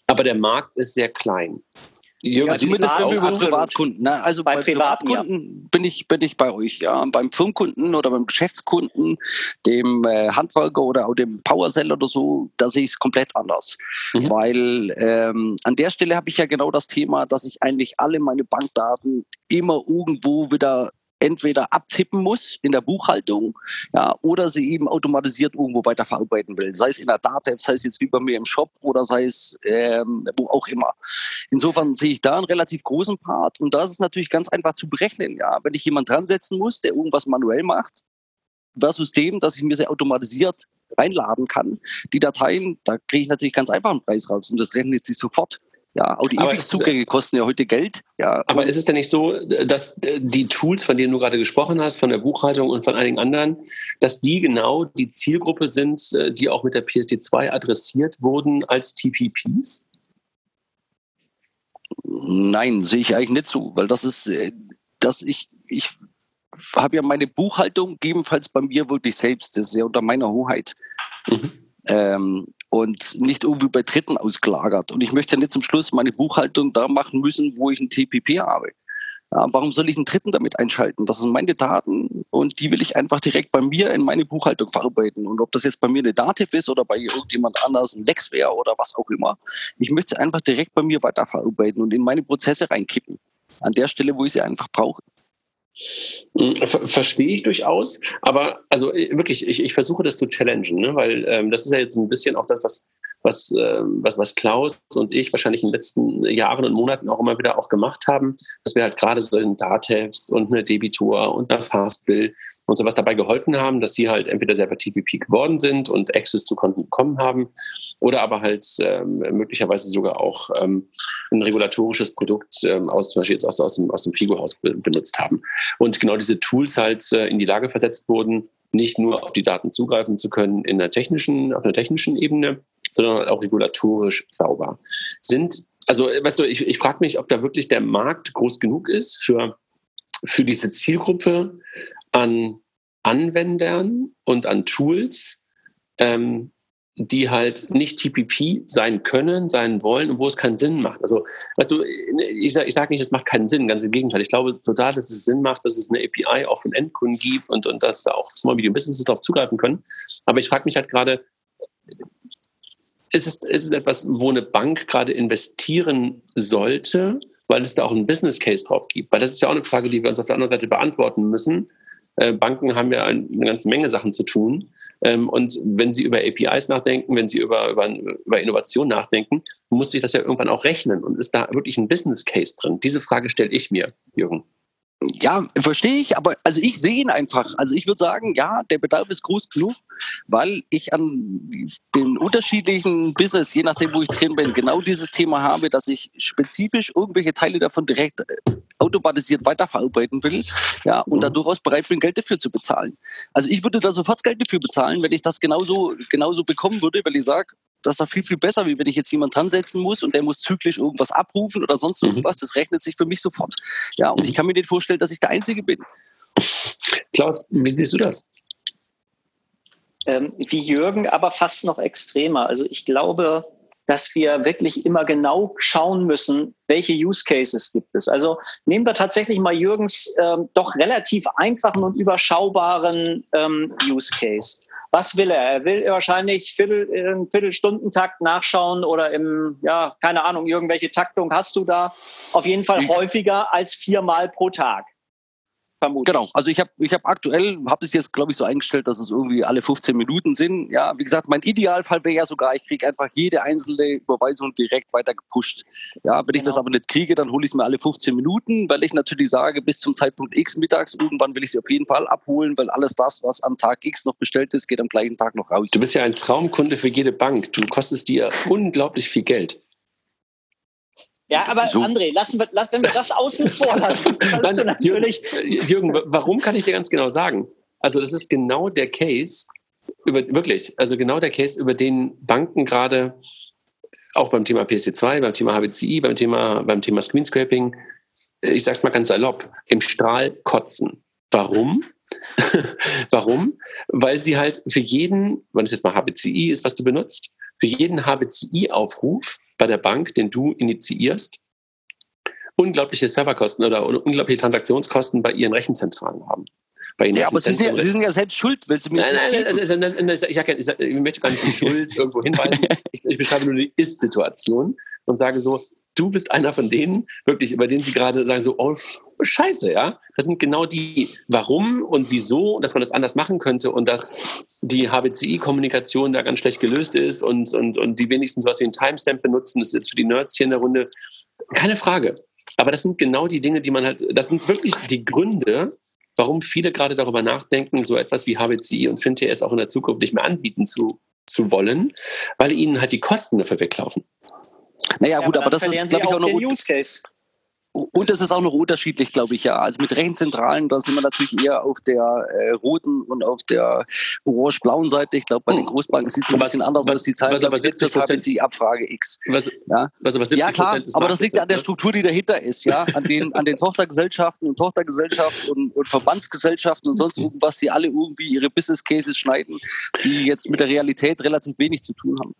aber der Markt ist sehr klein. Ja, zumindest wenn wir über Privatkunden. Ne? Also bei, bei Privatkunden ja. bin, ich, bin ich bei euch. Ja. Beim Firmenkunden oder beim Geschäftskunden, dem äh, Handwerker oder auch dem Powercell oder so, da sehe ich es komplett anders. Mhm. Weil ähm, an der Stelle habe ich ja genau das Thema, dass ich eigentlich alle meine Bankdaten immer irgendwo wieder entweder abtippen muss in der Buchhaltung ja, oder sie eben automatisiert irgendwo weiter verarbeiten will. Sei es in der Datev, sei es jetzt wie bei mir im Shop oder sei es ähm, wo auch immer. Insofern sehe ich da einen relativ großen Part und das ist natürlich ganz einfach zu berechnen. Ja. Wenn ich jemanden dran setzen muss, der irgendwas manuell macht, versus dem, dass ich mir sehr automatisiert reinladen kann. Die Dateien, da kriege ich natürlich ganz einfach einen Preis raus und das rechnet sich sofort. Ja, auch die EPIX-Zugänge kosten ja heute Geld. Ja. Aber ist es denn nicht so, dass die Tools, von denen du gerade gesprochen hast, von der Buchhaltung und von einigen anderen, dass die genau die Zielgruppe sind, die auch mit der PSD2 adressiert wurden als TPPs? Nein, sehe ich eigentlich nicht so, weil das ist, äh, dass ich, ich habe ja meine Buchhaltung gegebenenfalls bei mir wirklich selbst, das ist ja unter meiner Hoheit. Mhm. Ähm, und nicht irgendwie bei Dritten ausgelagert. Und ich möchte nicht zum Schluss meine Buchhaltung da machen müssen, wo ich ein TPP habe. Ja, warum soll ich einen Dritten damit einschalten? Das sind meine Daten und die will ich einfach direkt bei mir in meine Buchhaltung verarbeiten. Und ob das jetzt bei mir eine Dativ ist oder bei irgendjemand anders ein Lexware oder was auch immer, ich möchte sie einfach direkt bei mir weiterverarbeiten und in meine Prozesse reinkippen. An der Stelle, wo ich sie einfach brauche. Hm, ver verstehe ich durchaus, aber also äh, wirklich, ich, ich versuche das zu challengen, ne? weil ähm, das ist ja jetzt ein bisschen auch das, was was, äh, was, was Klaus und ich wahrscheinlich in den letzten Jahren und Monaten auch immer wieder auch gemacht haben, dass wir halt gerade so in Datev und eine Debitor und eine Fastbill und sowas dabei geholfen haben, dass sie halt entweder selber TPP geworden sind und Access zu Konten bekommen haben oder aber halt ähm, möglicherweise sogar auch ähm, ein regulatorisches Produkt ähm, aus, zum Beispiel jetzt aus, aus dem, aus dem FIGO-Haus benutzt haben. Und genau diese Tools halt äh, in die Lage versetzt wurden, nicht nur auf die Daten zugreifen zu können in der technischen, auf einer technischen Ebene, sondern auch regulatorisch sauber. Sind, also weißt du, ich, ich frage mich, ob da wirklich der Markt groß genug ist für, für diese Zielgruppe an Anwendern und an Tools, ähm, die halt nicht TPP sein können, sein wollen und wo es keinen Sinn macht. Also, weißt du, ich sage sag nicht, es macht keinen Sinn, ganz im Gegenteil. Ich glaube total, dass es Sinn macht, dass es eine API auch von Endkunden gibt und, und dass da auch Small Medium Businesses darauf zugreifen können. Aber ich frage mich halt gerade, ist es, ist es etwas, wo eine Bank gerade investieren sollte, weil es da auch einen Business Case drauf gibt? Weil das ist ja auch eine Frage, die wir uns auf der anderen Seite beantworten müssen. Äh, Banken haben ja eine ganze Menge Sachen zu tun. Ähm, und wenn sie über APIs nachdenken, wenn sie über, über, über Innovation nachdenken, muss sich das ja irgendwann auch rechnen. Und ist da wirklich ein Business Case drin? Diese Frage stelle ich mir, Jürgen. Ja, verstehe ich, aber also ich sehe ihn einfach. Also ich würde sagen, ja, der Bedarf ist groß genug, weil ich an den unterschiedlichen Business, je nachdem, wo ich drin bin, genau dieses Thema habe, dass ich spezifisch irgendwelche Teile davon direkt äh, automatisiert weiterverarbeiten will, ja, und da durchaus bereit bin, Geld dafür zu bezahlen. Also ich würde da sofort Geld dafür bezahlen, wenn ich das genauso, genauso bekommen würde, weil ich sage, das ist doch viel, viel besser, wie wenn ich jetzt jemanden dran setzen muss und der muss zyklisch irgendwas abrufen oder sonst mhm. irgendwas. Das rechnet sich für mich sofort. Ja, und ich kann mir nicht vorstellen, dass ich der Einzige bin. Klaus, wie siehst du das? Ähm, wie Jürgen, aber fast noch extremer. Also ich glaube, dass wir wirklich immer genau schauen müssen, welche Use Cases gibt es. Also nehmen wir tatsächlich mal Jürgens ähm, doch relativ einfachen und überschaubaren ähm, Use Case. Was will er? Er will wahrscheinlich Viertel, im Viertelstundentakt nachschauen oder im, ja, keine Ahnung, irgendwelche Taktung hast du da. Auf jeden Fall häufiger als viermal pro Tag vermutlich. Genau, also ich habe ich hab aktuell, habe es jetzt glaube ich so eingestellt, dass es irgendwie alle 15 Minuten sind. Ja, wie gesagt, mein Idealfall wäre ja sogar, ich kriege einfach jede einzelne Überweisung direkt weiter gepusht. Ja, wenn genau. ich das genau. aber nicht kriege, dann hole ich es mir alle 15 Minuten, weil ich natürlich sage, bis zum Zeitpunkt X mittags, irgendwann will ich sie auf jeden Fall abholen, weil alles das, was am Tag X noch bestellt ist, geht am gleichen Tag noch raus. Du bist ja ein Traumkunde für jede Bank. Du kostest dir unglaublich viel Geld. Ja, aber so. André, lassen wir, lass, wenn wir das außen vor lassen, kannst du natürlich. Jürgen, warum kann ich dir ganz genau sagen? Also, das ist genau der Case, über, wirklich, also genau der Case, über den Banken gerade auch beim Thema PSD2, beim Thema HBCI, beim Thema, beim Thema Screenscraping, ich sag's mal ganz salopp, im Strahl kotzen. Warum? Warum? Weil sie halt für jeden, wenn es jetzt mal HBCI ist, was du benutzt, für jeden HBCI-Aufruf bei der Bank, den du initiierst, unglaubliche Serverkosten oder unglaubliche Transaktionskosten bei ihren Rechenzentralen haben. ja, aber Sie sind ja, Sie sind ja, selbst schuld, willst du mir Nein, nein, nein, nein, nein, ich, sag, ich, sag, ich möchte gar nicht die Schuld irgendwo hinweisen. Ich, ich beschreibe nur die Ist-Situation und sage so, du bist einer von denen, wirklich, über den sie gerade sagen, so, oh, scheiße, ja. Das sind genau die, warum und wieso, dass man das anders machen könnte und dass die HBCI-Kommunikation da ganz schlecht gelöst ist und, und, und die wenigstens was wie ein Timestamp benutzen. Das ist jetzt für die Nerds hier in der Runde. Keine Frage. Aber das sind genau die Dinge, die man halt, das sind wirklich die Gründe, warum viele gerade darüber nachdenken, so etwas wie HBCI und FinTS auch in der Zukunft nicht mehr anbieten zu, zu wollen, weil ihnen halt die Kosten dafür weglaufen. Naja, ja, gut, aber, aber das ist, glaube ich, auch noch. Use Case. Und das ist auch noch unterschiedlich, glaube ich, ja. Also mit Rechenzentralen, da sind wir natürlich eher auf der äh, roten und auf der orange-blauen Seite. Ich glaube, bei den hm. Großbanken sieht es ein bisschen anders aus. Die Zahlen was aber 70 HBC Abfrage X. Was, ja, was aber 70 ja klar, aber das liegt ja an der Struktur, die dahinter ist, ja. An den, an den Tochtergesellschaften und Tochtergesellschaften und, und Verbandsgesellschaften und sonst hm. irgendwas, die alle irgendwie ihre Business Cases schneiden, die jetzt mit der Realität relativ wenig zu tun haben.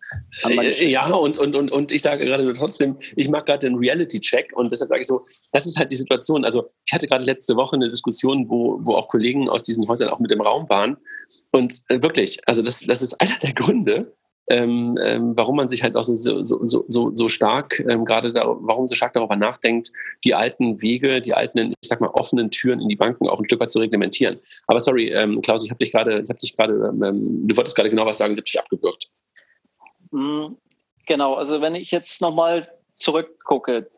Äh, ja, und, und, und, und ich sage gerade nur trotzdem, ich mache gerade den Reality-Check und deshalb sage ich so, das ist halt die Situation. Also ich hatte gerade letzte Woche eine Diskussion, wo, wo auch Kollegen aus diesen Häusern auch mit im Raum waren. Und äh, wirklich, also das, das ist einer der Gründe, ähm, ähm, warum man sich halt auch so, so, so, so, so stark ähm, gerade da, warum so stark darüber nachdenkt, die alten Wege, die alten, ich sag mal, offenen Türen in die Banken auch ein Stück weit zu reglementieren. Aber sorry, ähm, Klaus, ich habe dich gerade, ich habe dich gerade, ähm, du wolltest gerade genau was sagen, ich habe dich abgewürgt. Hm, genau, also wenn ich jetzt nochmal zurückgucke,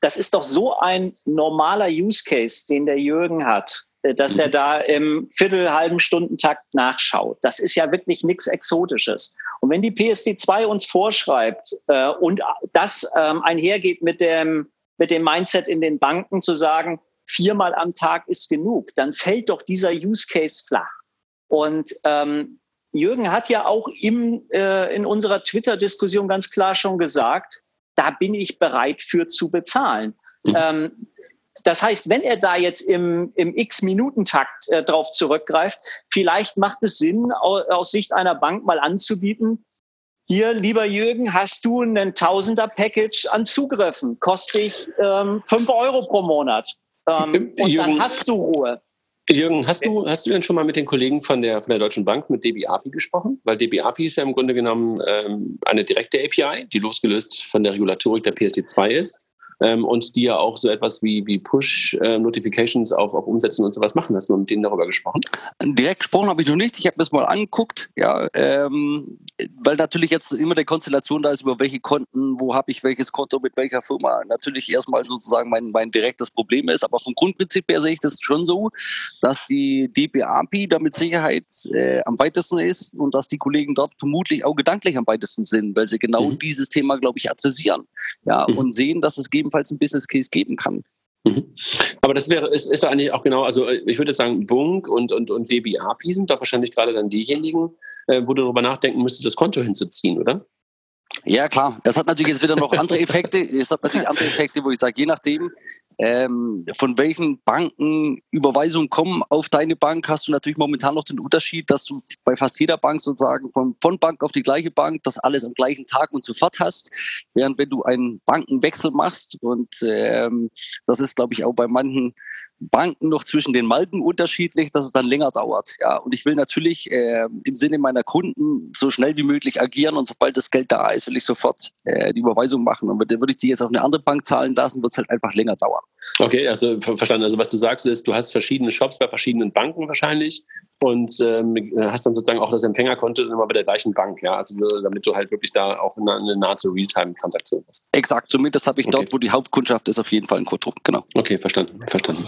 das ist doch so ein normaler Use Case, den der Jürgen hat, äh, dass der mhm. da im Viertel, halben Stundentakt nachschaut. Das ist ja wirklich nichts Exotisches. Und wenn die PSD2 uns vorschreibt äh, und das ähm, einhergeht mit dem, mit dem Mindset in den Banken zu sagen, viermal am Tag ist genug, dann fällt doch dieser Use Case flach. Und ähm, Jürgen hat ja auch im, äh, in unserer Twitter-Diskussion ganz klar schon gesagt, da bin ich bereit für zu bezahlen. Mhm. Ähm, das heißt, wenn er da jetzt im, im X-Minutentakt äh, drauf zurückgreift, vielleicht macht es Sinn, aus, aus Sicht einer Bank mal anzubieten, hier, lieber Jürgen, hast du einen Tausender-Package an Zugriffen, kostet dich ähm, 5 Euro pro Monat. Ähm, und Jürgen, dann hast du Ruhe. Jürgen, hast du, hast du denn schon mal mit den Kollegen von der, von der Deutschen Bank, mit DB API gesprochen? Weil DB API ist ja im Grunde genommen ähm, eine direkte API, die losgelöst von der Regulatorik der PSD2 ist ähm, und die ja auch so etwas wie, wie Push-Notifications auf, auf Umsetzen und sowas machen. Hast du mit denen darüber gesprochen? Direkt gesprochen habe ich noch nicht. Ich habe mir das mal angeguckt, ja, ähm, weil natürlich jetzt immer der Konstellation da ist, über welche Konten, wo habe ich welches Konto mit welcher Firma, natürlich erstmal sozusagen mein, mein direktes Problem ist. Aber vom Grundprinzip her sehe ich das schon so, dass die DBAPI da mit Sicherheit äh, am weitesten ist und dass die Kollegen dort vermutlich auch gedanklich am weitesten sind, weil sie genau mhm. dieses Thema, glaube ich, adressieren ja, mhm. und sehen, dass es gegebenenfalls ein Business Case geben kann. Mhm. Aber das wäre, ist, ist da eigentlich auch genau, also ich würde sagen, Bunk und, und, und DBAPI sind da wahrscheinlich gerade dann diejenigen, äh, wo du darüber nachdenken müsstest, das Konto hinzuziehen, oder? Ja, klar. Das hat natürlich jetzt wieder noch andere Effekte. Es hat natürlich andere Effekte, wo ich sage, je nachdem, ähm, von welchen Banken Überweisungen kommen auf deine Bank, hast du natürlich momentan noch den Unterschied, dass du bei fast jeder Bank sozusagen von, von Bank auf die gleiche Bank das alles am gleichen Tag und sofort hast. Während wenn du einen Bankenwechsel machst, und ähm, das ist, glaube ich, auch bei manchen Banken noch zwischen den Marken unterschiedlich, dass es dann länger dauert. Ja, und ich will natürlich äh, im Sinne meiner Kunden so schnell wie möglich agieren und sobald das Geld da ist, will ich sofort äh, die Überweisung machen. Und würde ich die jetzt auf eine andere Bank zahlen lassen, wird es halt einfach länger dauern. Okay, also verstanden. Also was du sagst ist, du hast verschiedene Shops bei verschiedenen Banken wahrscheinlich und ähm, hast dann sozusagen auch das Empfängerkonto immer bei der gleichen Bank, ja, also damit du halt wirklich da auch eine, eine nahezu Realtime-Transaktion hast. Exakt, zumindest habe ich okay. dort, wo die Hauptkundschaft ist, auf jeden Fall ein Konto, genau. Okay, verstanden, verstanden.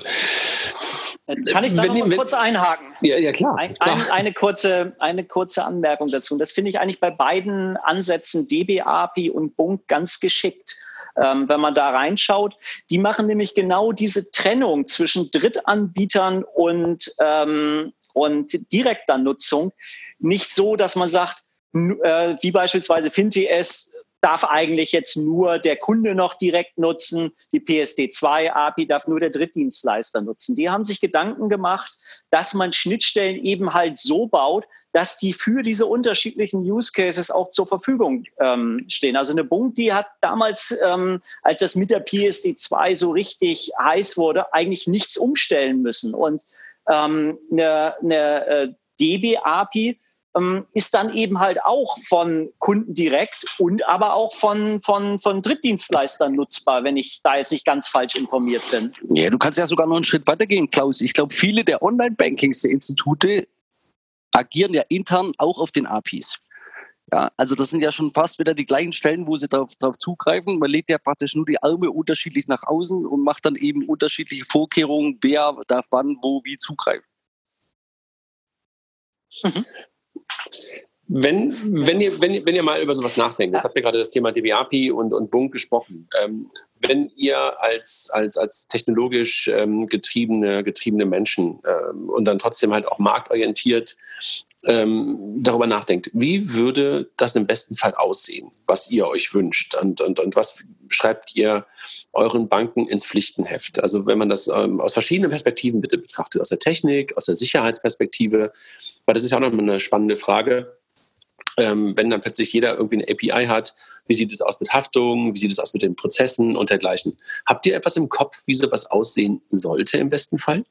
Kann ich da noch mal kurz einhaken? Ja, ja klar. Ein, klar. Ein, eine, kurze, eine kurze Anmerkung dazu. Das finde ich eigentlich bei beiden Ansätzen DB-API und Bunk ganz geschickt. Ähm, wenn man da reinschaut. Die machen nämlich genau diese Trennung zwischen Drittanbietern und, ähm, und direkter Nutzung nicht so, dass man sagt, äh, wie beispielsweise FinTS darf eigentlich jetzt nur der Kunde noch direkt nutzen. Die PSD2-API darf nur der Drittdienstleister nutzen. Die haben sich Gedanken gemacht, dass man Schnittstellen eben halt so baut, dass die für diese unterschiedlichen Use Cases auch zur Verfügung ähm, stehen. Also eine Bunk, die hat damals, ähm, als das mit der PSD2 so richtig heiß wurde, eigentlich nichts umstellen müssen. Und ähm, eine, eine äh, DB-API ähm, ist dann eben halt auch von Kunden direkt und aber auch von, von, von Drittdienstleistern nutzbar, wenn ich da jetzt nicht ganz falsch informiert bin. Ja, du kannst ja sogar noch einen Schritt weitergehen, Klaus. Ich glaube, viele der Online-Bankings-Institute agieren ja intern auch auf den APIs. Ja, also das sind ja schon fast wieder die gleichen Stellen, wo sie darauf, darauf zugreifen. Man legt ja praktisch nur die Arme unterschiedlich nach außen und macht dann eben unterschiedliche Vorkehrungen, wer darf wann, wo, wie zugreifen. Mhm. Wenn, wenn, ihr, wenn, wenn ihr mal über sowas nachdenkt, jetzt habt ihr gerade das Thema DBAPI und, und Bunk gesprochen. Ähm, wenn ihr als, als, als technologisch ähm, getriebene, getriebene Menschen ähm, und dann trotzdem halt auch marktorientiert ähm, darüber nachdenkt, wie würde das im besten Fall aussehen, was ihr euch wünscht und, und, und was schreibt ihr euren Banken ins Pflichtenheft? Also wenn man das ähm, aus verschiedenen Perspektiven bitte betrachtet, aus der Technik, aus der Sicherheitsperspektive, weil das ist ja auch noch eine spannende Frage ähm, wenn dann plötzlich jeder irgendwie eine API hat, wie sieht es aus mit Haftung, wie sieht es aus mit den Prozessen und dergleichen. Habt ihr etwas im Kopf, wie sowas aussehen sollte im besten Fall?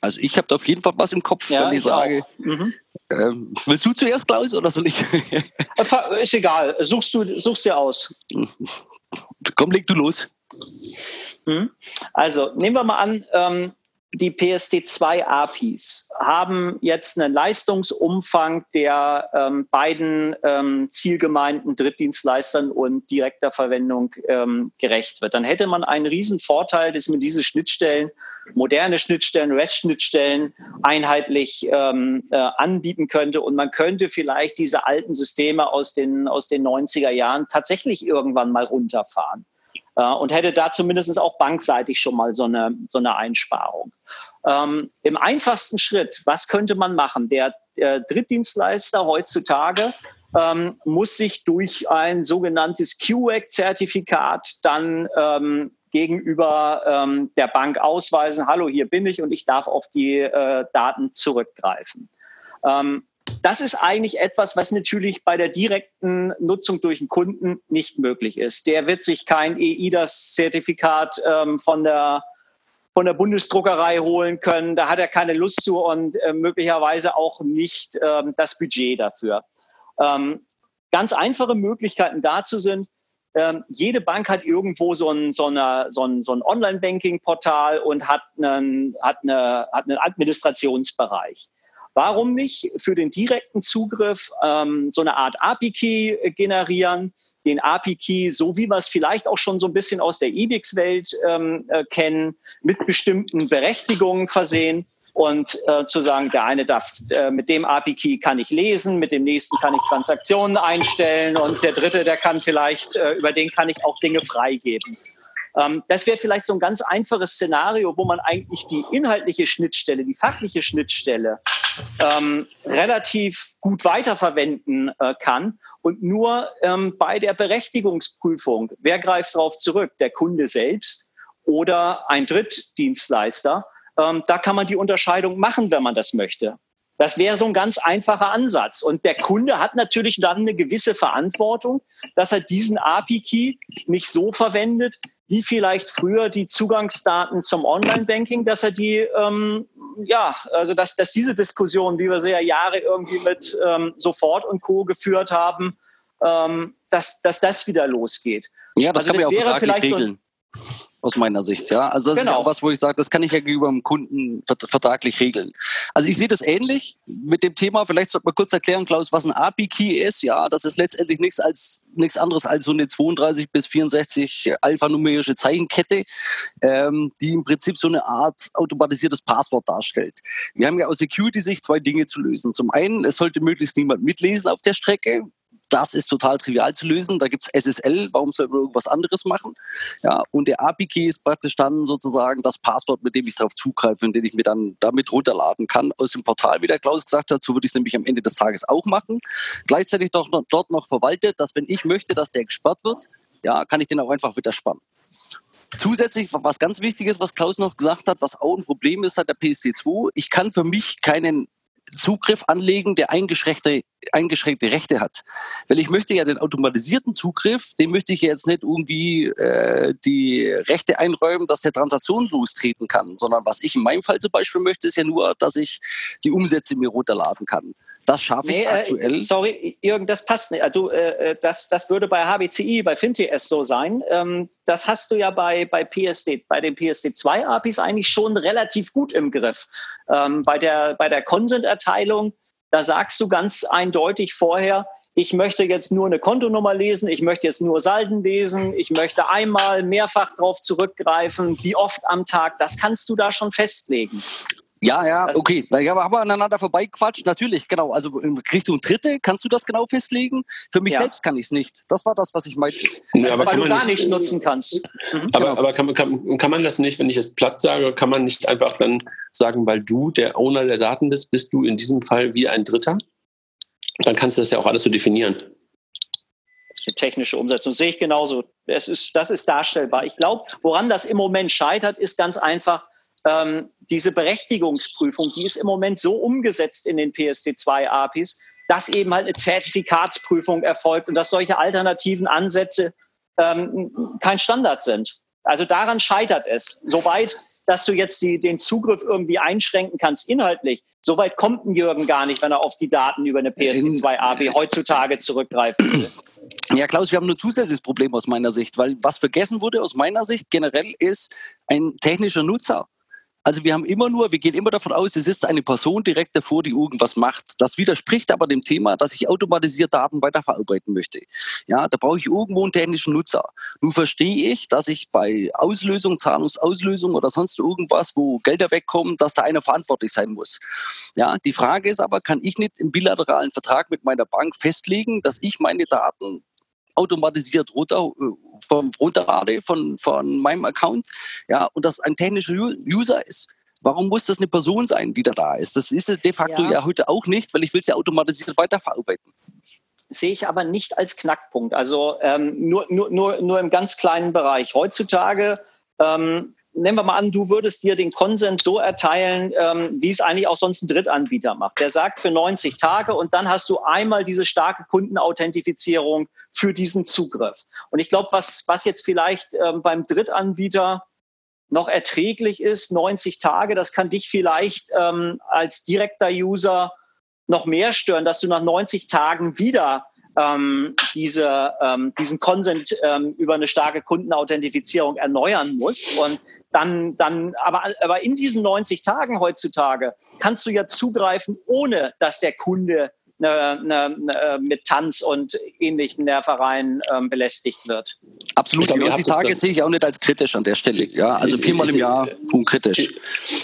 Also ich habe auf jeden Fall was im Kopf, ja, wenn ich, ich sage. Mhm. Ähm, willst du zuerst, Klaus, oder soll ich? Äh, ist egal, suchst du suchst dir aus. Komm, leg du los. Mhm. Also nehmen wir mal an, ähm, die PSD2-APIs haben jetzt einen Leistungsumfang, der ähm, beiden ähm, zielgemeinten Drittdienstleistern und direkter Verwendung ähm, gerecht wird. Dann hätte man einen riesen Vorteil, dass man diese Schnittstellen, moderne Schnittstellen, REST-Schnittstellen einheitlich ähm, äh, anbieten könnte und man könnte vielleicht diese alten Systeme aus den, aus den 90er Jahren tatsächlich irgendwann mal runterfahren. Äh, und hätte da zumindest auch bankseitig schon mal so eine, so eine Einsparung. Ähm, Im einfachsten Schritt, was könnte man machen? Der, der Drittdienstleister heutzutage ähm, muss sich durch ein sogenanntes QAC-Zertifikat dann ähm, gegenüber ähm, der Bank ausweisen, hallo, hier bin ich und ich darf auf die äh, Daten zurückgreifen. Ähm, das ist eigentlich etwas, was natürlich bei der direkten Nutzung durch den Kunden nicht möglich ist. Der wird sich kein EIDAS-Zertifikat ähm, von der von der Bundesdruckerei holen können. Da hat er keine Lust zu und äh, möglicherweise auch nicht ähm, das Budget dafür. Ähm, ganz einfache Möglichkeiten dazu sind, ähm, jede Bank hat irgendwo so ein, so so ein, so ein Online-Banking-Portal und hat einen, hat, eine, hat einen Administrationsbereich. Warum nicht für den direkten Zugriff ähm, so eine Art API-Key generieren, den API-Key, so wie wir es vielleicht auch schon so ein bisschen aus der EBIX-Welt ähm, äh, kennen, mit bestimmten Berechtigungen versehen und äh, zu sagen, der eine darf, äh, mit dem API-Key kann ich lesen, mit dem nächsten kann ich Transaktionen einstellen und der dritte, der kann vielleicht, äh, über den kann ich auch Dinge freigeben. Ähm, das wäre vielleicht so ein ganz einfaches Szenario, wo man eigentlich die inhaltliche Schnittstelle, die fachliche Schnittstelle ähm, relativ gut weiterverwenden äh, kann und nur ähm, bei der Berechtigungsprüfung, wer greift darauf zurück, der Kunde selbst oder ein Drittdienstleister, ähm, da kann man die Unterscheidung machen, wenn man das möchte. Das wäre so ein ganz einfacher Ansatz. Und der Kunde hat natürlich dann eine gewisse Verantwortung, dass er diesen API-Key nicht so verwendet, wie vielleicht früher die Zugangsdaten zum Online-Banking, dass er die, ähm, ja, also dass, dass diese Diskussion, wie wir sie ja Jahre irgendwie mit ähm, Sofort und Co. geführt haben, ähm, dass, dass das wieder losgeht. Ja, das also kann man ja auch vertraglich regeln. So aus meiner Sicht. Ja, also das genau. ist ja auch was, wo ich sage, das kann ich ja gegenüber dem Kunden vertraglich regeln. Also ich sehe das ähnlich mit dem Thema. Vielleicht sollte man kurz erklären, Klaus, was ein API-Key ist. Ja, das ist letztendlich nichts als nichts anderes als so eine 32 bis 64 alphanumerische Zeichenkette, ähm, die im Prinzip so eine Art automatisiertes Passwort darstellt. Wir haben ja aus Security-Sicht zwei Dinge zu lösen. Zum einen, es sollte möglichst niemand mitlesen auf der Strecke das ist total trivial zu lösen. Da gibt es SSL, warum soll man irgendwas anderes machen? Ja, und der API-Key ist praktisch dann sozusagen das Passwort, mit dem ich darauf zugreife und den ich mir dann damit runterladen kann aus dem Portal, wie der Klaus gesagt hat. So würde ich es nämlich am Ende des Tages auch machen. Gleichzeitig doch noch, dort noch verwaltet, dass wenn ich möchte, dass der gesperrt wird, ja, kann ich den auch einfach wieder spannen. Zusätzlich, was ganz wichtig ist, was Klaus noch gesagt hat, was auch ein Problem ist, hat der PSD2, ich kann für mich keinen Zugriff anlegen, der eingeschränkte, eingeschränkte Rechte hat. Weil ich möchte ja den automatisierten Zugriff, den möchte ich jetzt nicht irgendwie äh, die Rechte einräumen, dass der Transaktion lostreten kann, sondern was ich in meinem Fall zum Beispiel möchte, ist ja nur, dass ich die Umsätze mir runterladen kann. Das schaffe nee, ich äh, aktuell. Äh, sorry, Jürgen, das passt nicht. Also, äh, das, das würde bei HBCI, bei FinTS so sein. Ähm, das hast du ja bei, bei PSD, bei den PSD2-APIs eigentlich schon relativ gut im Griff. Ähm, bei der, bei der Consent-Erteilung, da sagst du ganz eindeutig vorher, ich möchte jetzt nur eine Kontonummer lesen, ich möchte jetzt nur Salden lesen, ich möchte einmal mehrfach darauf zurückgreifen, wie oft am Tag, das kannst du da schon festlegen. Ja, ja, also, okay. Ja, aber haben wir aneinander vorbeigequatscht? Natürlich, genau. Also in Richtung Dritte kannst du das genau festlegen. Für mich ja. selbst kann ich es nicht. Das war das, was ich meinte. Ja, aber Weil du gar nicht, nicht nutzen kannst. Mhm. Aber, genau. aber kann, kann, kann man das nicht, wenn ich es platt sage, kann man nicht einfach dann sagen, weil du der Owner der Daten bist, bist du in diesem Fall wie ein Dritter? Dann kannst du das ja auch alles so definieren. Das ist eine technische Umsetzung. Das sehe ich genauso. Es ist, das ist darstellbar. Ich glaube, woran das im Moment scheitert, ist ganz einfach, ähm, diese Berechtigungsprüfung, die ist im Moment so umgesetzt in den PSD2-APIs, dass eben halt eine Zertifikatsprüfung erfolgt und dass solche alternativen Ansätze ähm, kein Standard sind. Also daran scheitert es. Soweit, dass du jetzt die, den Zugriff irgendwie einschränken kannst inhaltlich, soweit kommt ein Jürgen gar nicht, wenn er auf die Daten über eine PSD2-AP heutzutage zurückgreifen will. Ja, Klaus, wir haben nur ein zusätzliches Problem aus meiner Sicht, weil was vergessen wurde aus meiner Sicht generell ist ein technischer Nutzer. Also wir haben immer nur, wir gehen immer davon aus, es ist eine Person direkt davor, die irgendwas macht. Das widerspricht aber dem Thema, dass ich automatisiert Daten weiterverarbeiten möchte. Ja, da brauche ich irgendwo einen technischen Nutzer. Nun verstehe ich, dass ich bei Auslösung, Zahlungsauslösung oder sonst irgendwas, wo Gelder wegkommen, dass da einer verantwortlich sein muss. Ja, die Frage ist aber, kann ich nicht im bilateralen Vertrag mit meiner Bank festlegen, dass ich meine Daten automatisiert runter, äh, vom runterlade von, von meinem Account, ja, und das ein technischer User ist. Warum muss das eine Person sein, die da da ist? Das ist es de facto ja, ja heute auch nicht, weil ich will es ja automatisiert weiterverarbeiten sehe ich aber nicht als Knackpunkt. Also ähm, nur, nur, nur, nur im ganz kleinen Bereich. Heutzutage ähm, nehmen wir mal an, du würdest dir den Konsent so erteilen, ähm, wie es eigentlich auch sonst ein Drittanbieter macht. Der sagt für 90 Tage und dann hast du einmal diese starke Kundenauthentifizierung für diesen Zugriff. Und ich glaube, was, was jetzt vielleicht ähm, beim Drittanbieter noch erträglich ist, 90 Tage, das kann dich vielleicht ähm, als direkter User noch mehr stören, dass du nach 90 Tagen wieder ähm, diese, ähm, diesen Consent ähm, über eine starke Kundenauthentifizierung erneuern muss. Und dann, dann aber, aber in diesen 90 Tagen heutzutage kannst du ja zugreifen, ohne dass der Kunde eine, eine, eine, äh, mit Tanz und ähnlichen Nervereien ähm, belästigt wird. Absolut, die 90 Tage sehe ich auch nicht als kritisch an der Stelle. Ja, also viermal im Jahr unkritisch.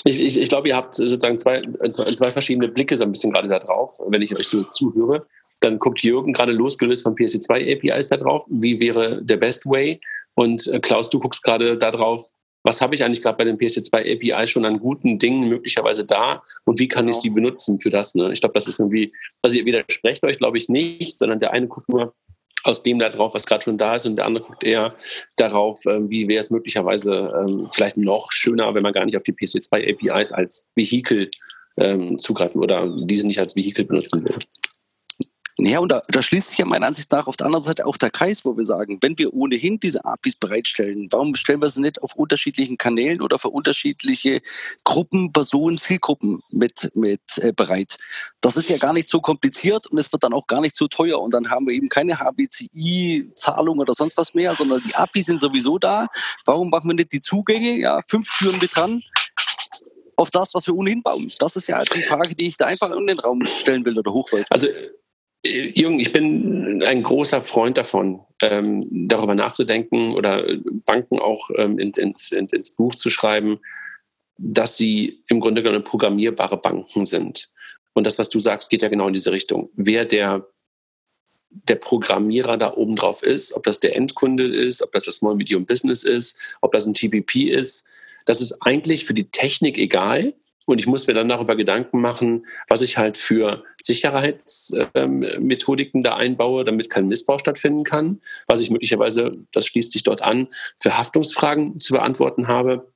Ich, ich, ich glaube, ihr habt sozusagen zwei, zwei, zwei verschiedene Blicke so ein bisschen gerade da drauf, wenn ich euch so zuhöre. Dann guckt Jürgen gerade losgelöst von PSD2 APIs da drauf. Wie wäre der Best Way? Und äh, Klaus, du guckst gerade da drauf, was habe ich eigentlich gerade bei den PSD2 APIs schon an guten Dingen möglicherweise da und wie kann genau. ich sie benutzen für das? Ne? Ich glaube, das ist irgendwie, also ihr widersprecht euch, glaube ich, nicht, sondern der eine guckt nur aus dem da drauf, was gerade schon da ist und der andere guckt eher darauf, ähm, wie wäre es möglicherweise ähm, vielleicht noch schöner, wenn man gar nicht auf die PSD2 APIs als Vehikel ähm, zugreifen oder diese nicht als Vehikel benutzen will. Ja, und da, da, schließt sich ja meiner Ansicht nach auf der anderen Seite auch der Kreis, wo wir sagen, wenn wir ohnehin diese APIs bereitstellen, warum stellen wir sie nicht auf unterschiedlichen Kanälen oder für unterschiedliche Gruppen, Personen, Zielgruppen mit, mit äh, bereit? Das ist ja gar nicht so kompliziert und es wird dann auch gar nicht so teuer und dann haben wir eben keine HBCI-Zahlung oder sonst was mehr, sondern die APIs sind sowieso da. Warum machen wir nicht die Zugänge? Ja, fünf Türen mit dran auf das, was wir ohnehin bauen? Das ist ja die Frage, die ich da einfach in den Raum stellen will oder hochwerfen. Also Jürgen, ich bin ein großer Freund davon, ähm, darüber nachzudenken oder Banken auch ähm, ins, ins, ins, Buch zu schreiben, dass sie im Grunde genommen programmierbare Banken sind. Und das, was du sagst, geht ja genau in diese Richtung. Wer der, der Programmierer da oben drauf ist, ob das der Endkunde ist, ob das das Small Medium Business ist, ob das ein TPP ist, das ist eigentlich für die Technik egal. Und ich muss mir dann darüber Gedanken machen, was ich halt für Sicherheitsmethodiken da einbaue, damit kein Missbrauch stattfinden kann, was ich möglicherweise, das schließt sich dort an, für Haftungsfragen zu beantworten habe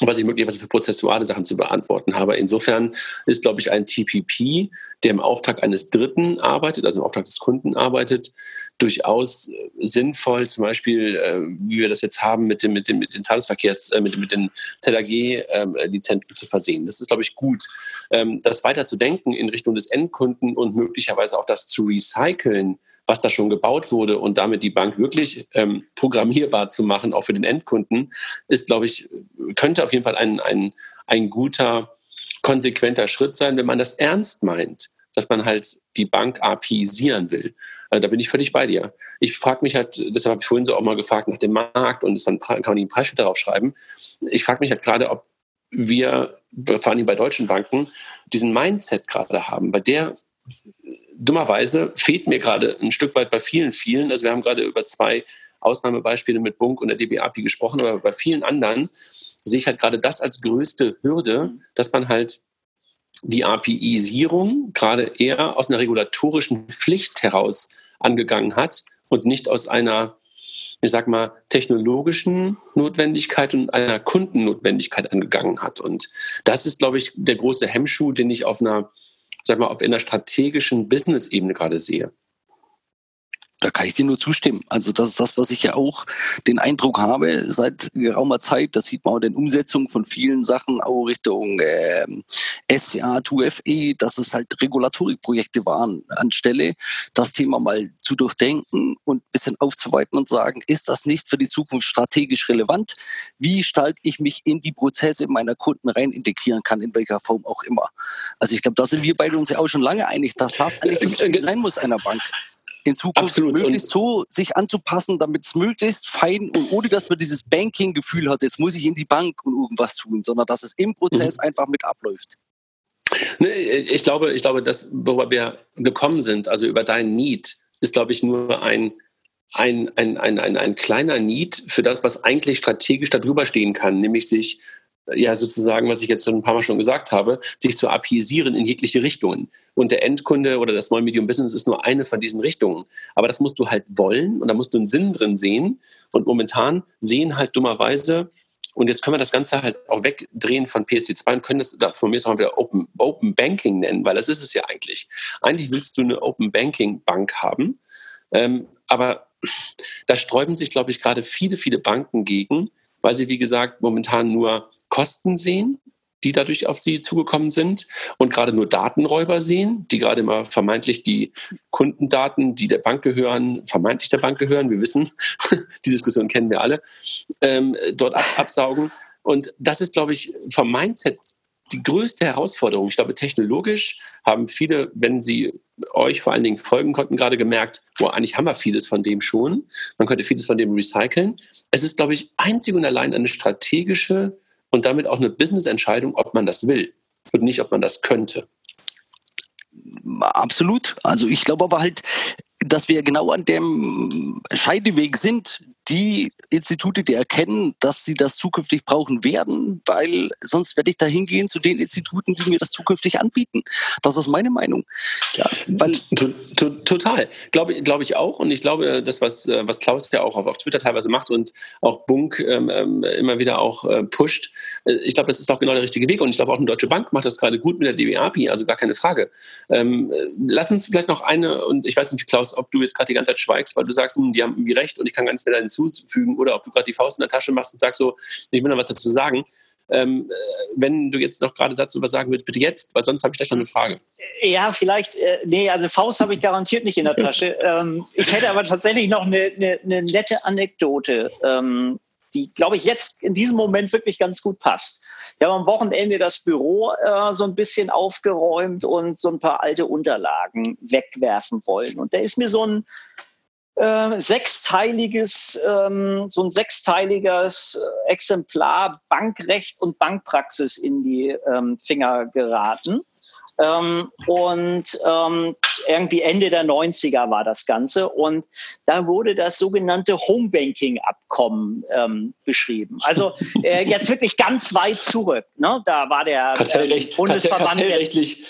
was ich möglicherweise für prozessuale Sachen zu beantworten habe. Insofern ist, glaube ich, ein TPP, der im Auftrag eines Dritten arbeitet, also im Auftrag des Kunden arbeitet, durchaus äh, sinnvoll, zum Beispiel, äh, wie wir das jetzt haben, mit, dem, mit, dem, mit den Zahlungsverkehrs-, äh, mit, mit den ZAG-Lizenzen ähm, zu versehen. Das ist, glaube ich, gut. Ähm, das weiter zu denken in Richtung des Endkunden und möglicherweise auch das zu recyceln, was da schon gebaut wurde und damit die Bank wirklich ähm, programmierbar zu machen, auch für den Endkunden, ist, glaube ich, könnte auf jeden Fall ein, ein, ein guter, konsequenter Schritt sein, wenn man das ernst meint, dass man halt die Bank APIisieren will. Also da bin ich völlig bei dir. Ich frage mich halt, deshalb habe ich vorhin so auch mal gefragt nach dem Markt und dann kann man den Preisschild darauf schreiben. Ich frage mich halt gerade, ob wir, vor allem bei deutschen Banken, diesen Mindset gerade haben, weil der dummerweise fehlt mir gerade ein Stück weit bei vielen, vielen. Also wir haben gerade über zwei Ausnahmebeispiele mit Bunk und der DB-API gesprochen, aber bei vielen anderen sehe ich halt gerade das als größte Hürde, dass man halt die API-Sierung gerade eher aus einer regulatorischen Pflicht heraus angegangen hat und nicht aus einer, ich sag mal, technologischen Notwendigkeit und einer Kundennotwendigkeit angegangen hat. Und das ist, glaube ich, der große Hemmschuh, den ich auf einer sag mal, auf einer strategischen Business-Ebene gerade sehe. Da kann ich dir nur zustimmen. Also das ist das, was ich ja auch den Eindruck habe seit geraumer Zeit. Das sieht man auch in den Umsetzungen von vielen Sachen, auch Richtung äh, SCA, 2FE, dass es halt Regulatorikprojekte waren, anstelle das Thema mal zu durchdenken und ein bisschen aufzuweiten und sagen, ist das nicht für die Zukunft strategisch relevant? Wie stark ich mich in die Prozesse meiner Kunden rein integrieren kann, in welcher Form auch immer. Also ich glaube, da sind wir beide uns ja auch schon lange einig, dass das eigentlich äh, sein muss einer Bank in Zukunft Absolut. möglichst so sich anzupassen, damit es möglichst fein und ohne dass man dieses Banking-Gefühl hat, jetzt muss ich in die Bank und irgendwas tun, sondern dass es im Prozess mhm. einfach mit abläuft. Ich glaube, ich glaube, das, worüber wir gekommen sind, also über dein Need, ist, glaube ich, nur ein, ein, ein, ein, ein, ein kleiner Need für das, was eigentlich strategisch darüber stehen kann, nämlich sich ja sozusagen, was ich jetzt schon ein paar Mal schon gesagt habe, sich zu apisieren in jegliche Richtungen. Und der Endkunde oder das Small Medium Business ist nur eine von diesen Richtungen. Aber das musst du halt wollen und da musst du einen Sinn drin sehen. Und momentan sehen halt dummerweise und jetzt können wir das Ganze halt auch wegdrehen von PSD2 und können das da von mir auch wieder Open, Open Banking nennen, weil das ist es ja eigentlich. Eigentlich willst du eine Open Banking Bank haben, ähm, aber da sträuben sich, glaube ich, gerade viele, viele Banken gegen, weil sie, wie gesagt, momentan nur Kosten sehen die dadurch auf sie zugekommen sind und gerade nur Datenräuber sehen, die gerade immer vermeintlich die Kundendaten, die der Bank gehören, vermeintlich der Bank gehören, wir wissen, die Diskussion kennen wir alle, ähm, dort ab absaugen. Und das ist, glaube ich, vom Mindset die größte Herausforderung. Ich glaube, technologisch haben viele, wenn sie euch vor allen Dingen folgen konnten, gerade gemerkt, boah, eigentlich haben wir vieles von dem schon. Man könnte vieles von dem recyceln. Es ist, glaube ich, einzig und allein eine strategische und damit auch eine Business-Entscheidung, ob man das will und nicht, ob man das könnte. Absolut. Also ich glaube aber halt, dass wir genau an dem Scheideweg sind, die Institute, die erkennen, dass sie das zukünftig brauchen werden, weil sonst werde ich da hingehen zu den Instituten, die mir das zukünftig anbieten. Das ist meine Meinung. Ja, weil total. Glaube, glaube ich auch. Und ich glaube, das, was, was Klaus ja auch auf Twitter teilweise macht und auch Bunk ähm, ähm immer wieder auch äh, pusht, äh, ich glaube, das ist auch genau der richtige Weg. Und ich glaube, auch eine Deutsche Bank macht das gerade gut mit der DB-API, also gar keine Frage. Ähm, äh, lass uns vielleicht noch eine, und ich weiß nicht, Klaus, ob du jetzt gerade die ganze Zeit schweigst, weil du sagst, hm, die haben irgendwie recht und ich kann ganz mehr hinzufügen oder ob du gerade die Faust in der Tasche machst und sagst so, ich will noch was dazu sagen. Ähm, äh, wenn du jetzt noch gerade dazu was sagen willst, bitte jetzt, weil sonst habe ich gleich noch eine Frage. Ja, vielleicht, äh, nee, also Faust habe ich garantiert nicht in der Tasche. ähm, ich hätte aber tatsächlich noch eine, eine, eine nette Anekdote, ähm, die, glaube ich, jetzt in diesem Moment wirklich ganz gut passt. Wir haben am Wochenende das Büro äh, so ein bisschen aufgeräumt und so ein paar alte Unterlagen wegwerfen wollen. Und da ist mir so ein äh, sechsteiliges, ähm, so ein sechsteiliges Exemplar Bankrecht und Bankpraxis in die ähm, Finger geraten. Ähm, und ähm, irgendwie Ende der 90er war das Ganze. Und da wurde das sogenannte Homebanking-Abkommen ähm, beschrieben. Also äh, jetzt wirklich ganz weit zurück. Ne? Da war der Kartellrecht, Bundesverband. Kartellrechtlich,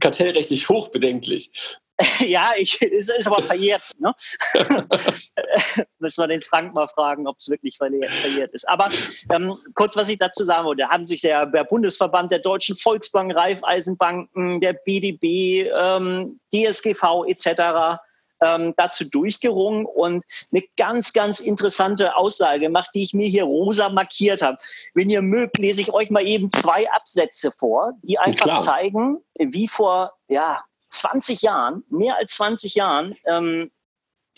kartellrechtlich hochbedenklich. ja, ich, es ist aber verjährt. Ne? Müssen wir den Frank mal fragen, ob es wirklich verjährt ist. Aber ähm, kurz, was ich dazu sagen wollte, haben sich der, der Bundesverband der Deutschen Volksbank, Raiffeisenbanken, der BDB, ähm, DSGV etc. Ähm, dazu durchgerungen und eine ganz, ganz interessante Aussage gemacht, die ich mir hier rosa markiert habe. Wenn ihr mögt, lese ich euch mal eben zwei Absätze vor, die einfach zeigen, wie vor ja, 20 Jahren, mehr als 20 Jahren, ähm,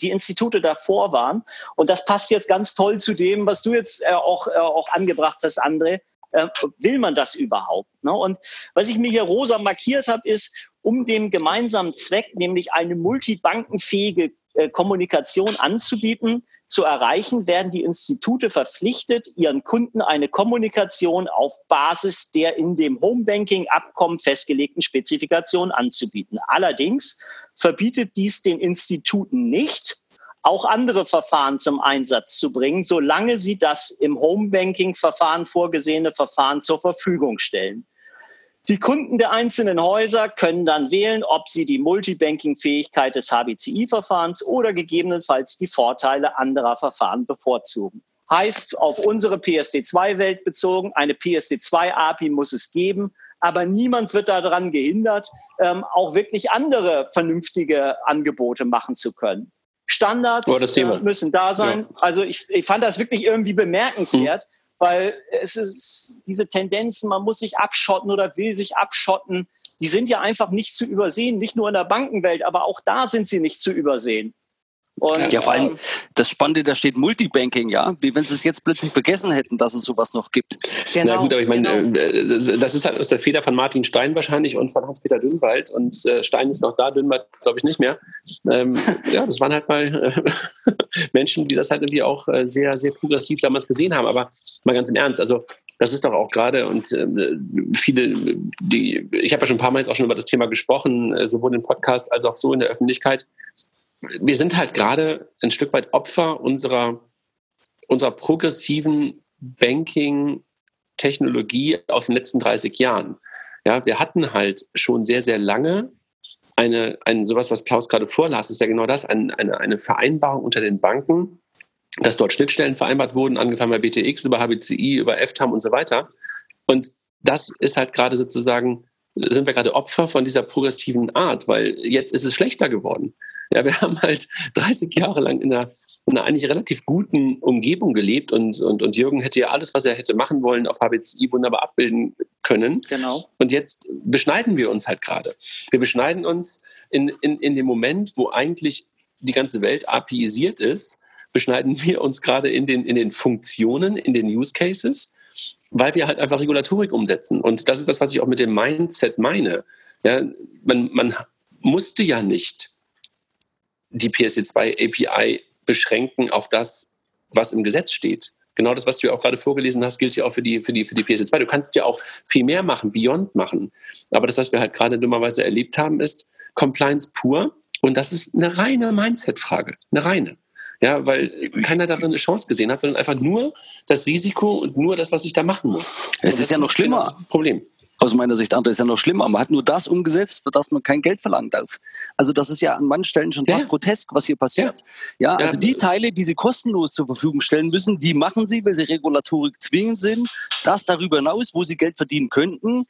die Institute davor waren. Und das passt jetzt ganz toll zu dem, was du jetzt äh, auch, äh, auch angebracht hast, André. Äh, will man das überhaupt? Ne? Und was ich mir hier rosa markiert habe, ist, um dem gemeinsamen Zweck, nämlich eine multibankenfähige äh, Kommunikation anzubieten, zu erreichen, werden die Institute verpflichtet, ihren Kunden eine Kommunikation auf Basis der in dem Homebanking-Abkommen festgelegten Spezifikation anzubieten. Allerdings verbietet dies den Instituten nicht, auch andere Verfahren zum Einsatz zu bringen, solange sie das im Homebanking-Verfahren vorgesehene Verfahren zur Verfügung stellen. Die Kunden der einzelnen Häuser können dann wählen, ob sie die Multibanking-Fähigkeit des HBCI-Verfahrens oder gegebenenfalls die Vorteile anderer Verfahren bevorzugen. Heißt, auf unsere PSD2-Welt bezogen, eine PSD2-API muss es geben, aber niemand wird daran gehindert, ähm, auch wirklich andere vernünftige Angebote machen zu können. Standards äh, müssen da sein. Ja. Also ich, ich fand das wirklich irgendwie bemerkenswert. Weil es ist diese Tendenzen, man muss sich abschotten oder will sich abschotten, die sind ja einfach nicht zu übersehen, nicht nur in der Bankenwelt, aber auch da sind sie nicht zu übersehen. Und, ja, vor allem ähm, das Spannende, da steht Multibanking, ja, wie wenn sie es jetzt plötzlich vergessen hätten, dass es sowas noch gibt. Genau, Na gut, aber ich meine, genau. Äh, das ist halt aus der Feder von Martin Stein wahrscheinlich und von Hans-Peter Dünnwald und äh, Stein ist noch da, Dünnwald glaube ich nicht mehr. Ähm, ja, das waren halt mal äh, Menschen, die das halt irgendwie auch sehr, sehr progressiv damals gesehen haben, aber mal ganz im Ernst, also das ist doch auch gerade und äh, viele, die, ich habe ja schon ein paar Mal jetzt auch schon über das Thema gesprochen, sowohl im Podcast als auch so in der Öffentlichkeit wir sind halt gerade ein Stück weit Opfer unserer, unserer progressiven Banking-Technologie aus den letzten 30 Jahren. Ja, wir hatten halt schon sehr, sehr lange eine, ein, sowas, was Klaus gerade vorlas, ist ja genau das, ein, eine, eine Vereinbarung unter den Banken, dass dort Schnittstellen vereinbart wurden, angefangen bei BTX, über HBCI, über FTAM und so weiter. Und das ist halt gerade sozusagen, sind wir gerade Opfer von dieser progressiven Art, weil jetzt ist es schlechter geworden. Ja, wir haben halt 30 Jahre lang in einer, in einer eigentlich relativ guten Umgebung gelebt und, und, und Jürgen hätte ja alles, was er hätte machen wollen, auf HBCI wunderbar abbilden können. Genau. Und jetzt beschneiden wir uns halt gerade. Wir beschneiden uns in, in, in dem Moment, wo eigentlich die ganze Welt APIisiert ist, beschneiden wir uns gerade in den, in den Funktionen, in den Use Cases, weil wir halt einfach Regulatorik umsetzen. Und das ist das, was ich auch mit dem Mindset meine. Ja, man, man musste ja nicht die PSD2 API beschränken auf das, was im Gesetz steht. Genau das, was du ja auch gerade vorgelesen hast, gilt ja auch für die, für die, für die PSD2. Du kannst ja auch viel mehr machen, Beyond machen. Aber das, was wir halt gerade dummerweise erlebt haben, ist Compliance pur. Und das ist eine reine Mindset-Frage. Eine reine. Ja, weil keiner darin eine Chance gesehen hat, sondern einfach nur das Risiko und nur das, was ich da machen muss. Es ist ja noch schlimmer. Problem aus meiner Sicht andere ist ja noch schlimmer. Man hat nur das umgesetzt, für das man kein Geld verlangen darf. Also das ist ja an manchen Stellen schon fast ja. grotesk, was hier passiert. Ja. ja, also die Teile, die sie kostenlos zur Verfügung stellen müssen, die machen sie, weil sie Regulatorik zwingend sind. Das darüber hinaus, wo sie Geld verdienen könnten,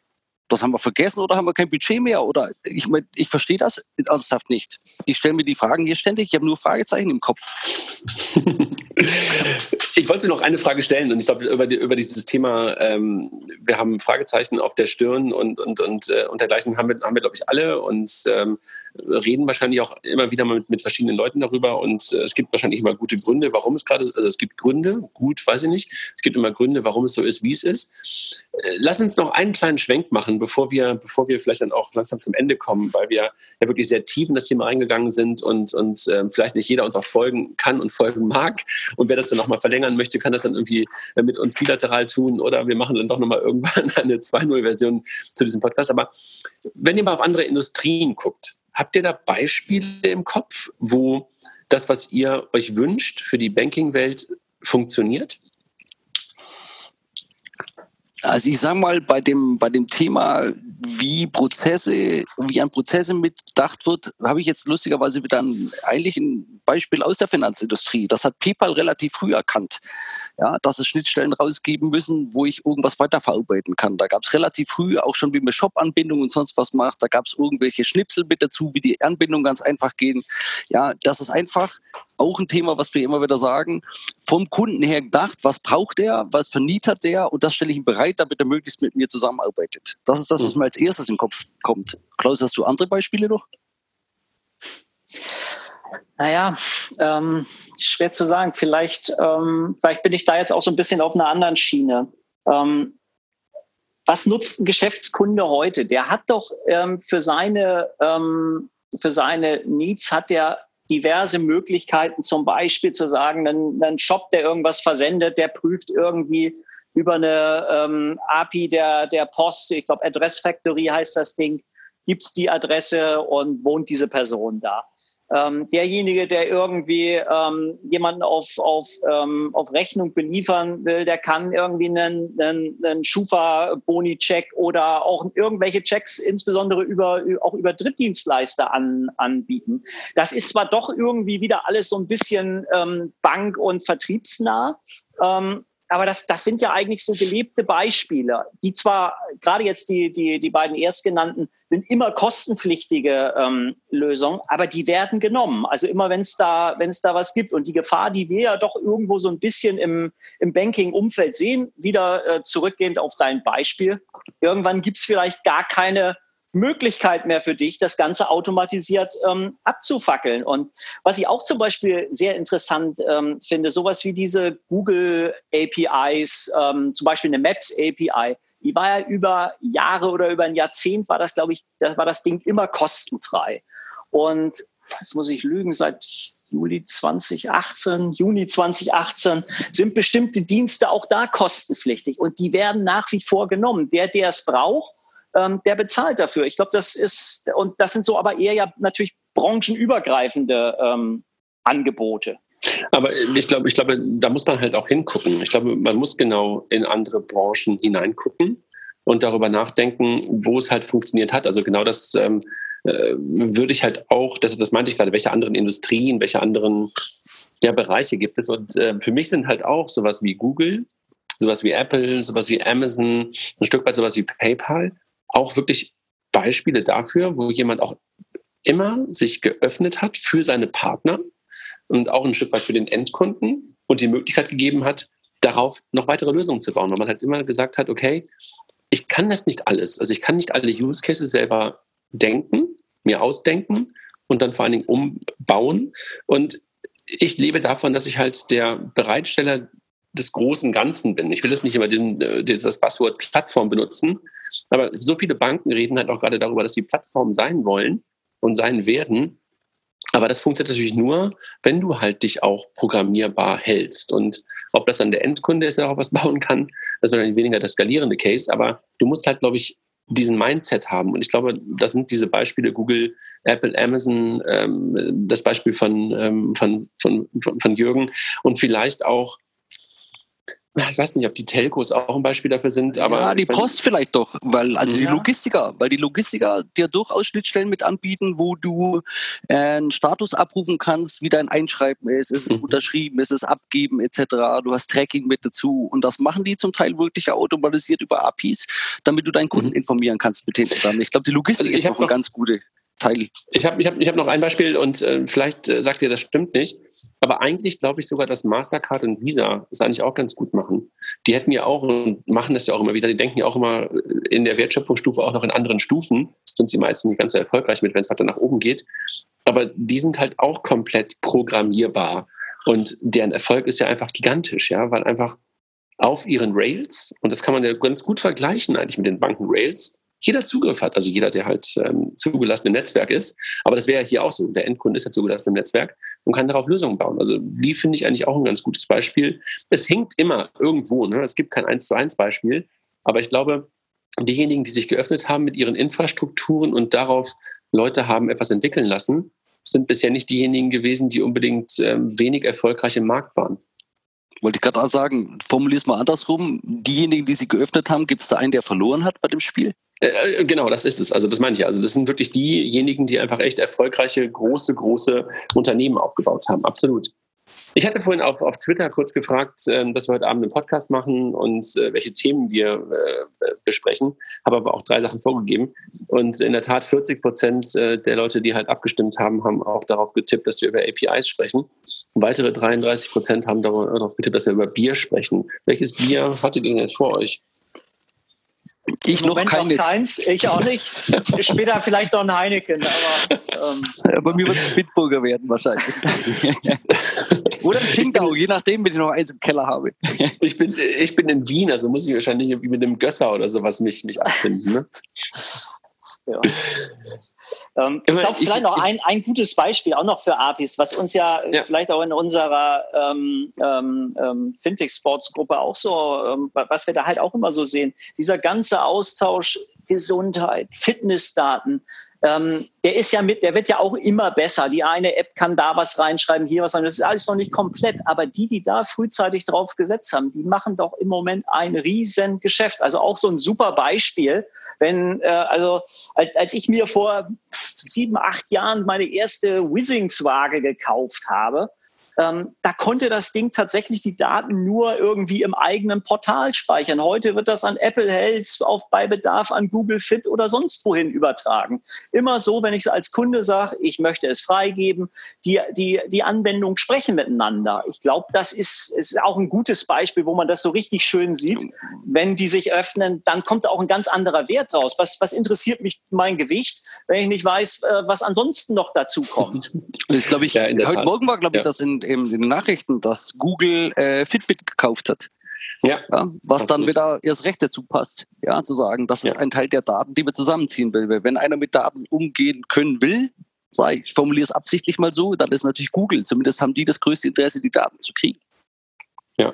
das haben wir vergessen oder haben wir kein Budget mehr? Oder ich, ich verstehe das ernsthaft nicht. Ich stelle mir die Fragen hier ständig, ich habe nur Fragezeichen im Kopf. ich wollte noch eine Frage stellen und ich glaube, über, die, über dieses Thema, ähm, wir haben Fragezeichen auf der Stirn und, und, und, äh, und dergleichen haben wir, haben wir glaube ich, alle und ähm, reden wahrscheinlich auch immer wieder mal mit, mit verschiedenen Leuten darüber und äh, es gibt wahrscheinlich immer gute Gründe, warum es gerade, also es gibt Gründe, gut, weiß ich nicht, es gibt immer Gründe, warum es so ist, wie es ist. Äh, lass uns noch einen kleinen Schwenk machen, bevor wir, bevor wir vielleicht dann auch langsam zum Ende kommen, weil wir ja wirklich sehr tief in das Thema reingegangen sind und, und äh, vielleicht nicht jeder uns auch folgen kann und folgen mag. Und wer das dann nochmal verlängern möchte, kann das dann irgendwie äh, mit uns bilateral tun oder wir machen dann doch nochmal irgendwann eine 2.0-Version zu diesem Podcast. Aber wenn ihr mal auf andere Industrien guckt, habt ihr da Beispiele im Kopf, wo das, was ihr euch wünscht für die Banking-Welt, funktioniert? Also ich sage mal, bei dem, bei dem Thema, wie Prozesse, wie an Prozesse mitgedacht wird, habe ich jetzt lustigerweise wieder ein, eigentlich ein Beispiel aus der Finanzindustrie. Das hat PayPal relativ früh erkannt, ja, dass es Schnittstellen rausgeben müssen, wo ich irgendwas weiterverarbeiten kann. Da gab es relativ früh auch schon, wie man Shop-Anbindung und sonst was macht, da gab es irgendwelche Schnipsel mit dazu, wie die Anbindung ganz einfach gehen. Ja, das ist einfach auch ein Thema, was wir immer wieder sagen, vom Kunden her gedacht, was braucht er, was verniedert er und das stelle ich ihm bereit, damit er möglichst mit mir zusammenarbeitet. Das ist das, was mhm. mir als erstes in den Kopf kommt. Klaus, hast du andere Beispiele noch? Naja, ähm, schwer zu sagen. Vielleicht, ähm, vielleicht bin ich da jetzt auch so ein bisschen auf einer anderen Schiene. Ähm, was nutzt ein Geschäftskunde heute? Der hat doch ähm, für seine ähm, für seine Needs hat er diverse Möglichkeiten, zum Beispiel zu sagen, ein, ein Shop, der irgendwas versendet, der prüft irgendwie über eine ähm, API der, der Post, ich glaube Address Factory heißt das Ding, gibt's die Adresse und wohnt diese Person da ähm, derjenige, der irgendwie ähm, jemanden auf, auf, ähm, auf Rechnung beliefern will, der kann irgendwie einen, einen, einen Schufa-Boni-Check oder auch irgendwelche Checks, insbesondere über, auch über Drittdienstleister an, anbieten. Das ist zwar doch irgendwie wieder alles so ein bisschen ähm, bank- und vertriebsnah, ähm, aber das, das sind ja eigentlich so gelebte Beispiele, die zwar gerade jetzt die, die, die beiden erstgenannten sind immer kostenpflichtige ähm, Lösungen, aber die werden genommen. Also immer wenn es da, wenn da was gibt. Und die Gefahr, die wir ja doch irgendwo so ein bisschen im, im Banking-Umfeld sehen, wieder äh, zurückgehend auf dein Beispiel, irgendwann gibt es vielleicht gar keine Möglichkeit mehr für dich, das Ganze automatisiert ähm, abzufackeln. Und was ich auch zum Beispiel sehr interessant ähm, finde, sowas wie diese Google APIs, ähm, zum Beispiel eine Maps API, die war ja über Jahre oder über ein Jahrzehnt war das, glaube ich, das war das Ding immer kostenfrei. Und jetzt muss ich lügen, seit Juli 2018, Juni 2018 sind bestimmte Dienste auch da kostenpflichtig und die werden nach wie vor genommen. Der, der es braucht, ähm, der bezahlt dafür. Ich glaube, das ist, und das sind so aber eher ja natürlich branchenübergreifende ähm, Angebote. Aber ich glaube, ich glaube, da muss man halt auch hingucken. Ich glaube, man muss genau in andere Branchen hineingucken und darüber nachdenken, wo es halt funktioniert hat. Also genau das ähm, äh, würde ich halt auch, das, das meinte ich gerade, welche anderen Industrien, welche anderen ja, Bereiche gibt es. Und äh, für mich sind halt auch sowas wie Google, sowas wie Apple, sowas wie Amazon, ein Stück weit sowas wie PayPal, auch wirklich Beispiele dafür, wo jemand auch immer sich geöffnet hat für seine Partner und auch ein Stück weit für den Endkunden und die Möglichkeit gegeben hat, darauf noch weitere Lösungen zu bauen. Weil man halt immer gesagt hat, okay, ich kann das nicht alles. Also ich kann nicht alle Use Cases selber denken, mir ausdenken und dann vor allen Dingen umbauen. Und ich lebe davon, dass ich halt der Bereitsteller des großen Ganzen bin. Ich will jetzt nicht immer den, äh, das Passwort Plattform benutzen, aber so viele Banken reden halt auch gerade darüber, dass sie Plattform sein wollen und sein werden. Aber das funktioniert natürlich nur, wenn du halt dich auch programmierbar hältst. Und ob das dann der Endkunde ist, der auch was bauen kann, das ist wahrscheinlich weniger der skalierende Case. Aber du musst halt, glaube ich, diesen Mindset haben. Und ich glaube, das sind diese Beispiele Google, Apple, Amazon, ähm, das Beispiel von, ähm, von, von, von Jürgen und vielleicht auch ich weiß nicht, ob die Telcos auch ein Beispiel dafür sind, aber. Ja, die Post vielleicht doch, weil, also ja. die Logistiker, weil die Logistiker dir durchaus Schnittstellen mit anbieten, wo du äh, einen Status abrufen kannst, wie dein Einschreiben ist, ist es mhm. unterschrieben, ist es abgeben, etc. Du hast Tracking mit dazu und das machen die zum Teil wirklich automatisiert über APIs, damit du deinen Kunden mhm. informieren kannst mit hinten dran. Ich glaube, die Logistik also ist noch eine ganz gute Teil. Ich habe ich hab, ich hab noch ein Beispiel und äh, vielleicht äh, sagt ihr, das stimmt nicht. Aber eigentlich glaube ich sogar, dass Mastercard und Visa das eigentlich auch ganz gut machen. Die hätten ja auch und machen das ja auch immer wieder. Die denken ja auch immer in der Wertschöpfungsstufe auch noch in anderen Stufen. Sind sie meistens nicht ganz so erfolgreich mit, wenn es weiter nach oben geht. Aber die sind halt auch komplett programmierbar. Und deren Erfolg ist ja einfach gigantisch, ja, weil einfach auf ihren Rails, und das kann man ja ganz gut vergleichen eigentlich mit den Banken Rails, jeder Zugriff hat, also jeder, der halt ähm, zugelassen im Netzwerk ist. Aber das wäre hier auch so. Der Endkunde ist ja zugelassen im Netzwerk und kann darauf Lösungen bauen. Also die finde ich eigentlich auch ein ganz gutes Beispiel. Es hinkt immer irgendwo. Ne? Es gibt kein eins zu eins Beispiel. Aber ich glaube, diejenigen, die sich geöffnet haben mit ihren Infrastrukturen und darauf Leute haben etwas entwickeln lassen, sind bisher nicht diejenigen gewesen, die unbedingt ähm, wenig erfolgreich im Markt waren. Wollte ich gerade sagen, formulier es mal andersrum. Diejenigen, die sie geöffnet haben, gibt es da einen, der verloren hat bei dem Spiel? Äh, äh, genau, das ist es. Also das meine ich. Also das sind wirklich diejenigen, die einfach echt erfolgreiche, große, große Unternehmen aufgebaut haben. Absolut. Ich hatte vorhin auf, auf Twitter kurz gefragt, äh, dass wir heute Abend einen Podcast machen und äh, welche Themen wir äh, besprechen, habe aber auch drei Sachen vorgegeben. Und in der Tat 40 Prozent äh, der Leute, die halt abgestimmt haben, haben auch darauf getippt, dass wir über APIs sprechen. Weitere 33 Prozent haben darauf getippt, dass wir über Bier sprechen. Welches Bier hattet ihr denn jetzt vor euch? Ich noch keines. noch keins. Ich auch nicht. Später vielleicht noch ein Heineken, aber. Ähm. Ja, bei mir wird es Bitburger werden wahrscheinlich. Oder ein Zingau, je nachdem, wenn ich noch eins im Keller habe. Ich bin, ich bin in Wien, also muss ich wahrscheinlich irgendwie mit einem Gösser oder sowas mich, mich abfinden. Ne? Ja. Ähm, ich glaube, vielleicht ich, noch ein, ein gutes Beispiel auch noch für APIs, was uns ja, ja. vielleicht auch in unserer ähm, ähm, ähm Fintech-Sports-Gruppe auch so, ähm, was wir da halt auch immer so sehen, dieser ganze Austausch Gesundheit, Fitnessdaten, ähm, der ist ja mit, der wird ja auch immer besser. Die eine App kann da was reinschreiben, hier was rein. Das ist alles noch nicht komplett. Aber die, die da frühzeitig drauf gesetzt haben, die machen doch im Moment ein riesen Geschäft. Also auch so ein super Beispiel. Wenn, äh, also als, als ich mir vor sieben, acht Jahren meine erste Whizzings-Waage gekauft habe, ähm, da konnte das Ding tatsächlich die Daten nur irgendwie im eigenen Portal speichern. Heute wird das an Apple Health, auf bei Bedarf an Google Fit oder sonst wohin übertragen. Immer so, wenn ich als Kunde sage, ich möchte es freigeben, die, die, die Anwendungen sprechen miteinander. Ich glaube, das ist, ist auch ein gutes Beispiel, wo man das so richtig schön sieht. Wenn die sich öffnen, dann kommt auch ein ganz anderer Wert raus. Was, was interessiert mich mein Gewicht, wenn ich nicht weiß, äh, was ansonsten noch dazu kommt? Das glaube ich, ja, heute Tat. Morgen war, glaube ich, ja. das in, in den Nachrichten, dass Google äh, Fitbit gekauft hat. Ja. ja was dann wieder erst recht dazu passt, ja, zu sagen, das ja. ist ein Teil der Daten, die wir zusammenziehen will. Wenn einer mit Daten umgehen können will, sei, ich formuliere es absichtlich mal so, dann ist natürlich Google. Zumindest haben die das größte Interesse, die Daten zu kriegen. Ja.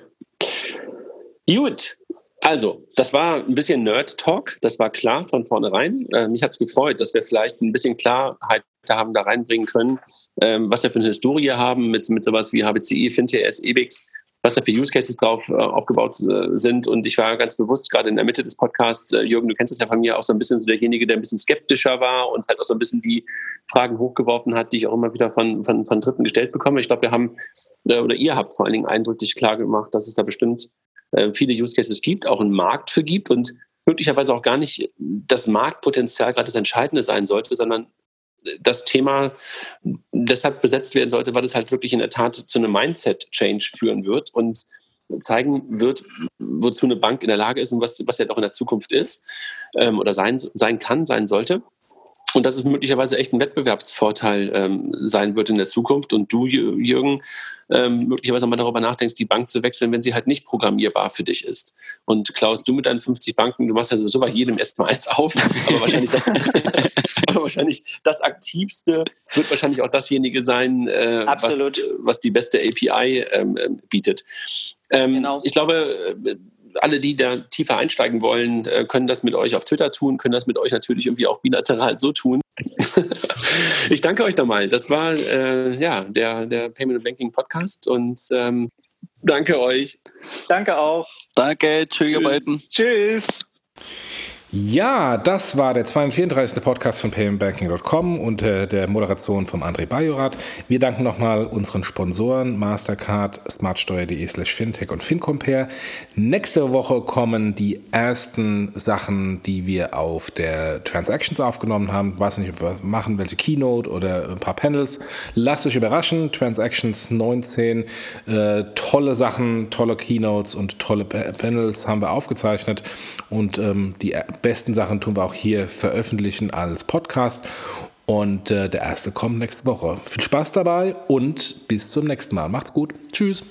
Gut, also, das war ein bisschen Nerd-Talk, das war klar von vornherein. Äh, mich hat es gefreut, dass wir vielleicht ein bisschen Klarheit haben da reinbringen können, ähm, was wir für eine Historie haben mit, mit sowas wie HBCI, FinTS, EBIX, was da für Use Cases drauf äh, aufgebaut äh, sind. Und ich war ganz bewusst gerade in der Mitte des Podcasts, äh, Jürgen, du kennst es ja von mir, auch so ein bisschen so derjenige, der ein bisschen skeptischer war und halt auch so ein bisschen die, Fragen hochgeworfen hat, die ich auch immer wieder von, von, von Dritten gestellt bekomme. Ich glaube, wir haben, äh, oder ihr habt vor allen Dingen eindrücklich klar gemacht, dass es da bestimmt äh, viele Use Cases gibt, auch einen Markt für gibt und möglicherweise auch gar nicht das Marktpotenzial gerade das Entscheidende sein sollte, sondern das Thema deshalb besetzt werden sollte, weil es halt wirklich in der Tat zu einem Mindset-Change führen wird und zeigen wird, wozu eine Bank in der Lage ist und was, was ja auch in der Zukunft ist ähm, oder sein, sein kann, sein sollte. Und dass es möglicherweise echt ein Wettbewerbsvorteil ähm, sein wird in der Zukunft. Und du, Jürgen, ähm, möglicherweise mal darüber nachdenkst, die Bank zu wechseln, wenn sie halt nicht programmierbar für dich ist. Und Klaus, du mit deinen 50 Banken, du machst ja so bei jedem erstmal eins auf, aber wahrscheinlich das, aber wahrscheinlich das aktivste wird wahrscheinlich auch dasjenige sein, äh, was, was, die beste API ähm, ähm, bietet. Ähm, genau. Ich glaube, äh, alle, die da tiefer einsteigen wollen, äh, können das mit euch auf Twitter tun, können das mit euch natürlich irgendwie auch bilateral so tun. ich danke euch nochmal. Das war äh, ja der, der Payment and Banking Podcast und ähm, danke euch. Danke auch. Danke. Tschüss, ihr beiden. Tschüss. Ja, das war der 234. Podcast von paymentbanking.com unter der Moderation von André Bajorat. Wir danken nochmal unseren Sponsoren Mastercard, smartsteuer.de slash fintech und FinCompare. Nächste Woche kommen die ersten Sachen, die wir auf der Transactions aufgenommen haben. Ich weiß nicht, ob wir machen, welche Keynote oder ein paar Panels. Lasst euch überraschen. Transactions 19, äh, tolle Sachen, tolle Keynotes und tolle Panels haben wir aufgezeichnet und ähm, die besten Sachen tun wir auch hier veröffentlichen als Podcast. Und äh, der erste kommt nächste Woche. Viel Spaß dabei und bis zum nächsten Mal. Macht's gut. Tschüss.